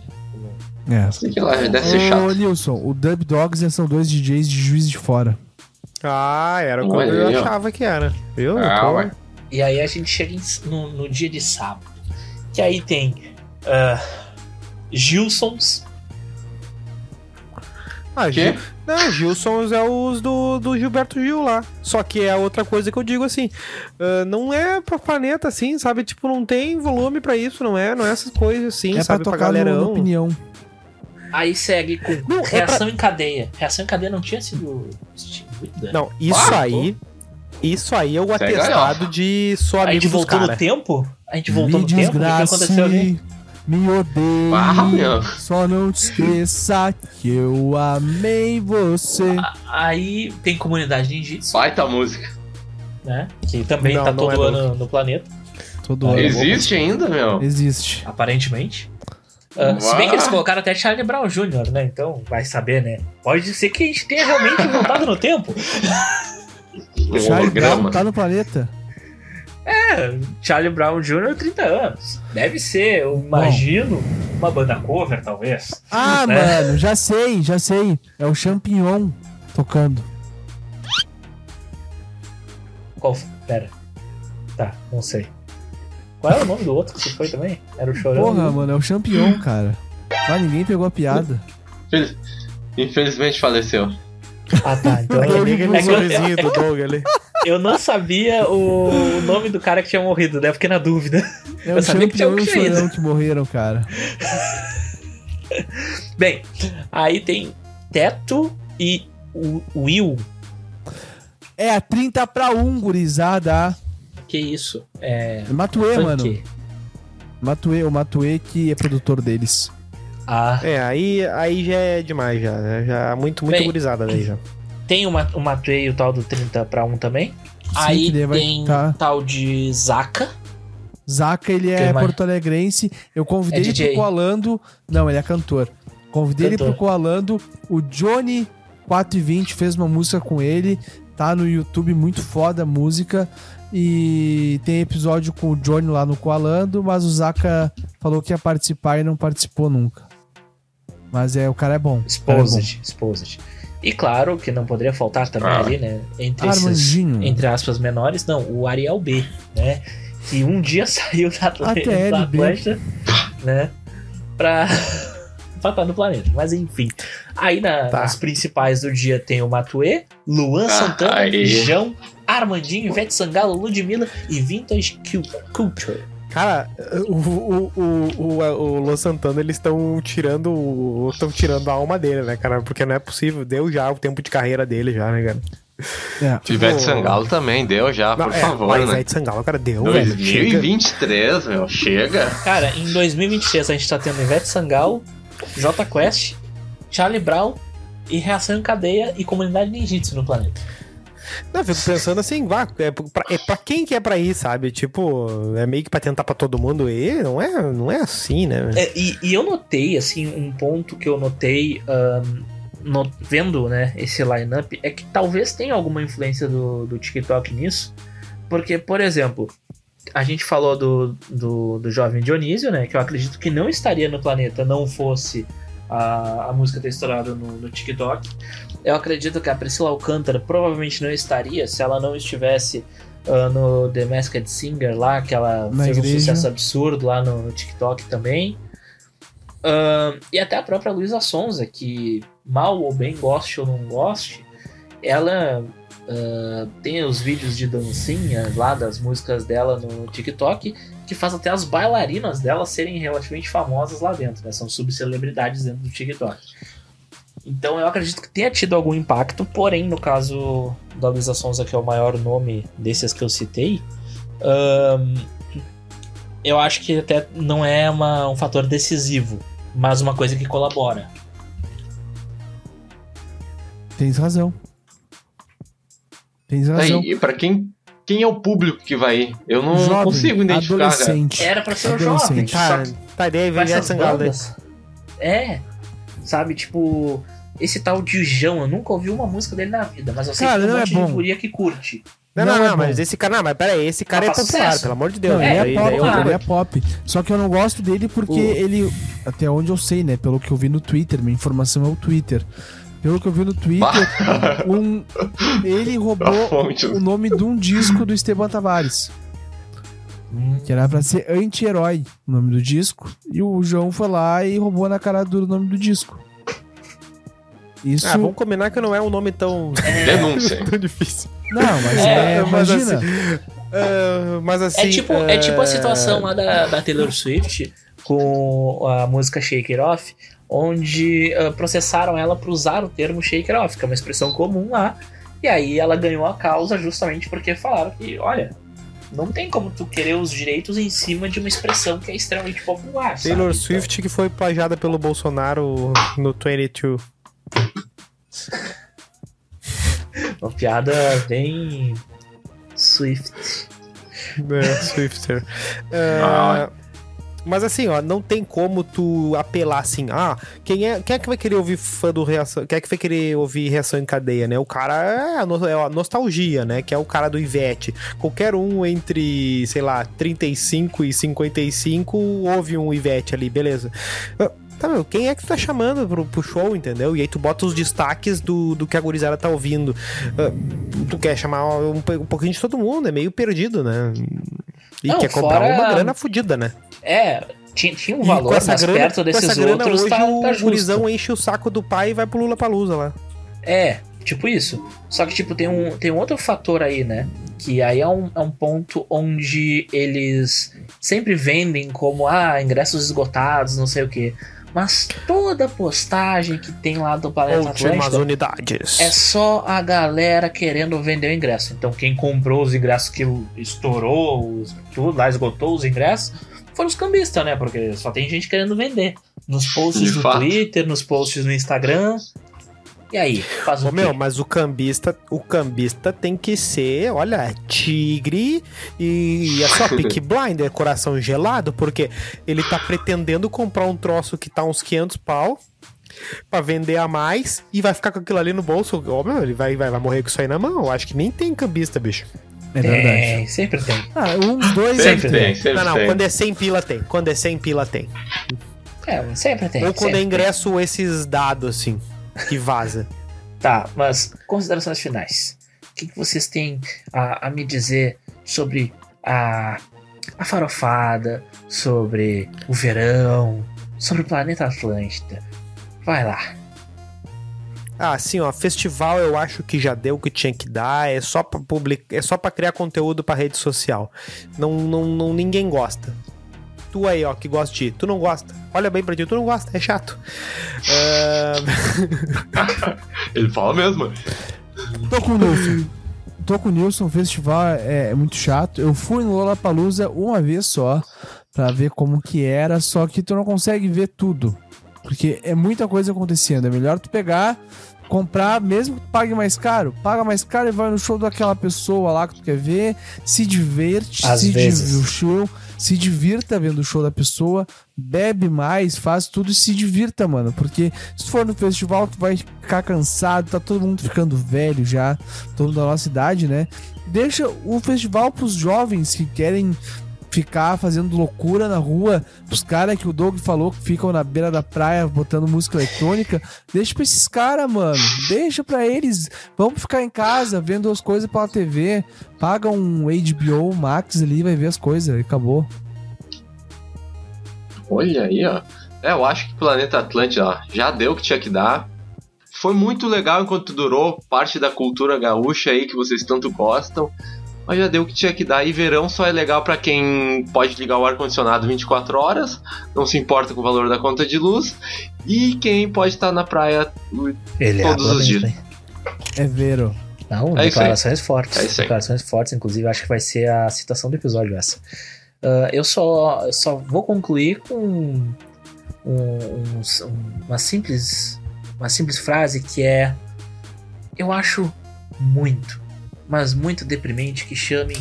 né? É. Sei que lá, deve ser Ô, chato. Nilson, o Dub Dogs são dois DJs de juiz de fora. Ah, era como Olha eu achava que era. Viu? Ah. E aí a gente chega em- no, no dia de sábado. Que aí tem ah, Gilsons. Ah? Gil... Não, Gilsons é os do, do Gilberto Gil lá. Só que é outra coisa que eu digo assim. ah, não é pra planeta assim, sabe? Tipo, não tem volume pra isso, não é? Não é essas coisas assim, é pra sabe? Pra, tocar no, galerão. no opinião. Aí segue com Não, é Reação em Cadeia. Reação em Cadeia não tinha sido distribuída? Não, isso Ah, aí. Isso aí é o Segue aí, atestado de sou A amigo gente dos voltou no tempo? A gente voltou me no tempo? O que que aconteceu ali? Me odeie. Meu. Só não te esqueça que eu amei você. Aí tem Comunidade Ninjitsu, Baita música. né? Que também Não, tá não todo é ano no planeta, Todo ano. vou- Existe ainda, meu? Existe. aparentemente. Ah, se bem que eles Uau. colocaram até Charlie Brown Jr., né? Então, vai saber, né? Pode ser que a gente tenha realmente voltado no tempo. Charlie Brown tá no planeta. É, Charlie Brown Jr., 30 anos. Deve ser, eu imagino, uma banda cover, talvez. Ah, Né? mano, já sei, já sei. É o Champignon tocando. Qual Pera. Tá, não sei. Qual é o nome do outro que você foi também? Era o Chorão? Porra, mano, é o Champignon, cara. Ah, ninguém pegou a piada. Infeliz- Infelizmente faleceu. Ah, tá. Então Eu eu, li Liga no é que eu- eu não sabia o, o nome do cara que tinha morrido, né? Fiquei na dúvida. É Eu o sabia que tinha um que tinha que morreram, cara. Bem, aí tem Teto e o Will. É a 30 pra 1, gurizada. Que isso? É. Funk. mano. Matuê, o Matuê que é produtor deles. Ah, É, aí, aí já é demais, já. Já muito, muito Bem, gurizada daí já. Tem uma, o Matuei e o tal do 30 pra 1 também. Sim, aí tem tá- tal de Zaka. Zaca, ele é porto-alegrense. Eu convidei É ele DJ. pro Coalando. Não, ele é cantor. Convidei ele Cantor. pro Coalando. O Johnny 420 fez uma música com ele. Tá no YouTube, muito foda a música. E tem episódio com o Johnny lá no Coalando, mas o Zaca falou que ia participar e não participou nunca. Mas é, o cara é bom. O cara é bom. Exposed, Exposed. E claro que não poderia faltar também Ah. ali, né? Entre esses, entre aspas, menores, não, o Ariel B, né? Que um dia saiu da, ATL da B. Atlântida, né? Pra. pra estar no planeta. Mas enfim. Aí na- Tá. nas principais do dia tem o Matuê, Luan Ah, Santana, aí. João, Armandinho, Ivete Sangalo, Ludmilla e Vintage Cu- Culture. Cara, o, o, o, o, o Luan Santana, eles estão tirando. Estão tirando a alma dele, né, cara? Porque não é possível. Deu já o tempo de carreira dele, já, né, cara? É. Ivete Sangalo também deu já, Não, por é, favor, mas né? Ivete Sangalo, cara, deu, velho. Chega. 2023, meu, chega. Cara, em 2023 a gente tá tendo Ivete Sangalo, J Quest, Charlie Brown e Reação em Cadeia e Comunidade Ninjitsu no planeta. Não, eu fico pensando assim, vá, é pra, é pra quem que é pra ir, sabe? Tipo, é meio que pra tentar pra todo mundo ir, não é, não é assim, né? É, e, e eu notei, assim, um ponto que eu notei ahn, no- vendo né, esse lineup é que talvez tenha alguma influência do, do TikTok nisso. Porque, por exemplo, a gente falou do, do, do jovem Dionísio, né? Que eu acredito que não estaria no planeta não fosse a, a música ter estourado no, no TikTok. Eu acredito que a Priscila Alcântara provavelmente não estaria se ela não estivesse ah, no The Masked Singer lá, que ela Na fez um igreja. sucesso absurdo lá no, no TikTok também. Ahn, e até a própria Luísa Sonza, que mal ou bem goste ou não goste, ela ah, tem os vídeos de dancinha lá das músicas dela no TikTok, que faz até as bailarinas dela serem relativamente famosas lá dentro, né? São subcelebridades dentro do TikTok. Então eu acredito que tenha tido algum impacto, porém, no caso da Luísa Sonza, que é o maior nome desses que eu citei, eu acho que até não é uma- um fator decisivo, mas uma coisa que colabora. Tens razão. Tens razão. Aí, e pra quem, quem é o público que vai ir? Eu não Jovem, consigo identificar, cara. Era pra ser um jovem. Cara, tá, daí Sangalo daí. bandas. É, sabe, tipo, esse tal de Jão, eu nunca ouvi uma música dele na vida, mas eu sei Cara, que tem um não é monte bom. de guria que curte. Não, Não não, é não, mas esse cara, não, mas pera aí, esse cara é popular, sucesso. pelo amor de Deus. Não, ele Daí- é daí pop, eu- cara. ele é pop. Só que eu não gosto dele porque O- ele, até onde eu sei, né, pelo que eu vi no Twitter, minha informação é o Twitter. Pelo que eu vi no Twitter, um, ele roubou de- o nome de um disco do Esteban Tavares, que era pra ser anti-herói, o nome do disco, e o João foi lá e roubou na cara dura o nome do disco. Isso. Ah, vamos combinar que não é um nome tão, Denúncia. tão difícil. Não, mas É, é, mas imagina. assim, ah, mas assim. É tipo, é tipo a ah, situação lá da, da Taylor Swift com a música Shake It Off, onde ah, processaram ela por usar o termo Shake It Off, que é uma expressão comum lá, e aí ela ganhou a causa justamente porque falaram que, olha, não tem como tu querer os direitos em cima de uma expressão que é extremamente popular. sabe? Taylor Então, Swift que foi plagiada pelo Bolsonaro no 22. uma piada bem Swift. É, Swifter. Ah, Mas assim, ó, não tem como tu apelar assim, ah, quem é, quem é que vai querer ouvir fã do reação? Quem é que vai querer ouvir reação em cadeia, né? O cara é a, no- é a nostalgia, né? Que é o cara do Ivete. Qualquer um entre, sei lá, 35 e 55 ouve um Ivete ali, beleza. Ah, Tá, meu, quem é que tu tá chamando pro, pro show, entendeu? E aí tu bota os destaques do, do que a gurizada tá ouvindo. Ah, tu quer chamar um, um pouquinho de todo mundo, é meio perdido, né? E Não, quer comprar fora- uma grana fodida, né? É, tinha, tinha um E valor, mas perto com desses essa grana, outros hoje tá, o tá gurizão enche o saco do pai e vai pro Lula Palusa lá. É, tipo isso. Só que, tipo, tem um, tem um outro fator aí, né? Que aí é um, é um ponto onde eles sempre vendem como, ah, ingressos esgotados, não sei o quê. Mas toda postagem que tem lá do Planeta Últimas unidades. é só a galera querendo vender o ingresso. Então, quem comprou os ingressos que estourou, os, tudo lá, esgotou os ingressos, foram os cambistas, né? Porque só tem gente querendo vender. Nos posts De do fato. Twitter, nos posts no Instagram. E aí, faz o Ô, quê? meu, mas o cambista, o cambista tem que ser, olha, tigre e é só pick blinder, coração gelado, porque ele tá pretendendo comprar um troço que tá uns 500 pau pra vender a mais e vai ficar com aquilo ali no bolso. Ô, meu, ele vai, vai, vai morrer com isso aí na mão. Eu acho que nem tem cambista, bicho. É verdade. Tem, sempre tem. Ah, uns dois Sempre aí tem, sempre não, não, tem. quando é 100 pila tem. Quando é 100 pila tem. É, sempre tem. Ou quando sempre é ingresso esses dados, assim, que vaza. Tá, mas considerações finais. O que, que vocês têm a, a me dizer sobre a, a farofada, sobre o verão, sobre o planeta Atlântida? Vai lá. Ah, assim, ó, festival eu acho que já deu o que tinha que dar, é só pra publicar, é só para criar conteúdo pra rede social. Não, não, não ninguém gosta. Tu aí, ó, que gosta de tu não gosta. Olha bem pra ti, tu não gosta, é chato. Ah, Ele fala mesmo. Tô com o Nilson. Tô com o Nilson, o festival é, é muito chato. Eu fui no Lollapalooza uma vez só, pra ver como que era, só que tu não consegue ver tudo. Porque é muita coisa acontecendo. É melhor tu pegar, comprar, mesmo que tu pague mais caro, paga mais caro e vai no show daquela pessoa lá que tu quer ver, se diverte, Às se vezes. show, se divirta vendo o show da pessoa, bebe mais, faz tudo e se divirta, mano. Porque se for no festival, tu vai ficar cansado, tá todo mundo ficando velho já, todo da nossa idade, né? Deixa o festival pros jovens que querem ficar fazendo loucura na rua, os caras que o Doug falou que ficam na beira da praia botando música eletrônica, deixa pra esses caras, mano. Deixa pra eles. Vamos ficar em casa vendo as coisas pela TV. Paga um HBO Max ali, vai ver as coisas. e Acabou. Olha aí, ó. É, eu acho que Planeta Atlântida já deu o que tinha que dar. Foi muito legal enquanto durou, parte da cultura gaúcha aí que vocês tanto gostam. Mas já deu o que tinha que dar. E verão só é legal pra quem pode ligar o ar-condicionado 24 horas, não se importa com o valor da conta de luz. E quem pode estar na praia. Ele Todos os dias. É vero. Não, É declarações fortes. É isso aí. declarações fortes, inclusive, acho que vai ser a citação do episódio essa. Ah, eu só, só vou concluir com um- um- uma, simples, uma simples frase que é: Eu acho muito, mas muito deprimente que chamem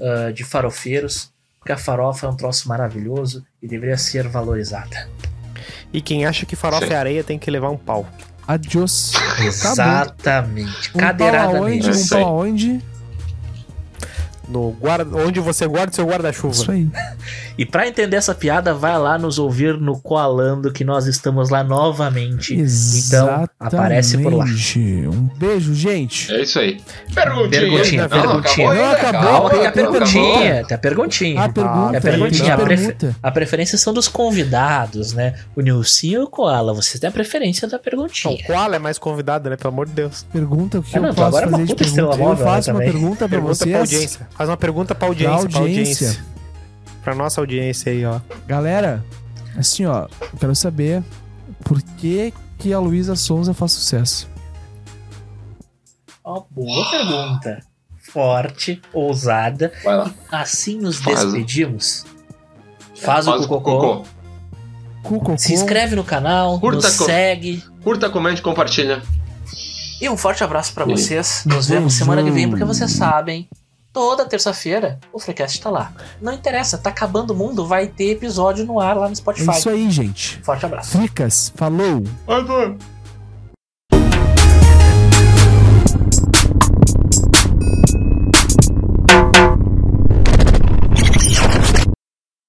ah, de farofeiros, porque a farofa é um troço maravilhoso e deveria ser valorizada. e quem acha que farofa Sim. é areia tem que levar um pau. Adiós. Exatamente. Um pau aonde? É Um isso aí. pau aonde? No guarda, onde você guarda o seu guarda-chuva. Isso aí. E pra entender essa piada, vai lá nos ouvir no Coalando, que nós estamos lá novamente. Então, aparece por lá. Exatamente. Um beijo, gente. É isso aí. Perguntinha. Perguntinha, Não, perguntinha. acabou ainda, Não, acabou, calma, Tem a perguntinha, tem a perguntinha. A pergunta. é a perguntinha, a a prefe- pergunta. A preferência são dos convidados, né? O Nilson e o Koala, você tem a preferência da Não, perguntinha. o Koala é mais convidado, né? Pelo amor de Deus. Pergunta o que Ah, não, eu posso agora é uma fazer de pergunta. Eu né, faço uma também. pergunta pra Pergunta vocês. pra audiência. Faz uma pergunta pra audiência, Pra pra audiência. Pra nossa audiência aí, ó. Galera, assim, ó, eu quero saber por que que a Luísa Sonza faz sucesso. Ó, boa pergunta. Forte, ousada. Vai lá. Assim nos Faz. despedimos. Faz, o Faz cocô. Cu, cocô. Se inscreve no canal, Curta nos segue. Curta, comente, compartilha. E um forte abraço pra E- vocês. Nos vemos semana que vem, porque vocês sabem Toda terça-feira o Freecast tá lá. Não interessa, tá acabando o mundo, vai ter episódio no ar lá no É Spotify. isso aí, gente. Forte abraço. Fricas, falou! Arthur,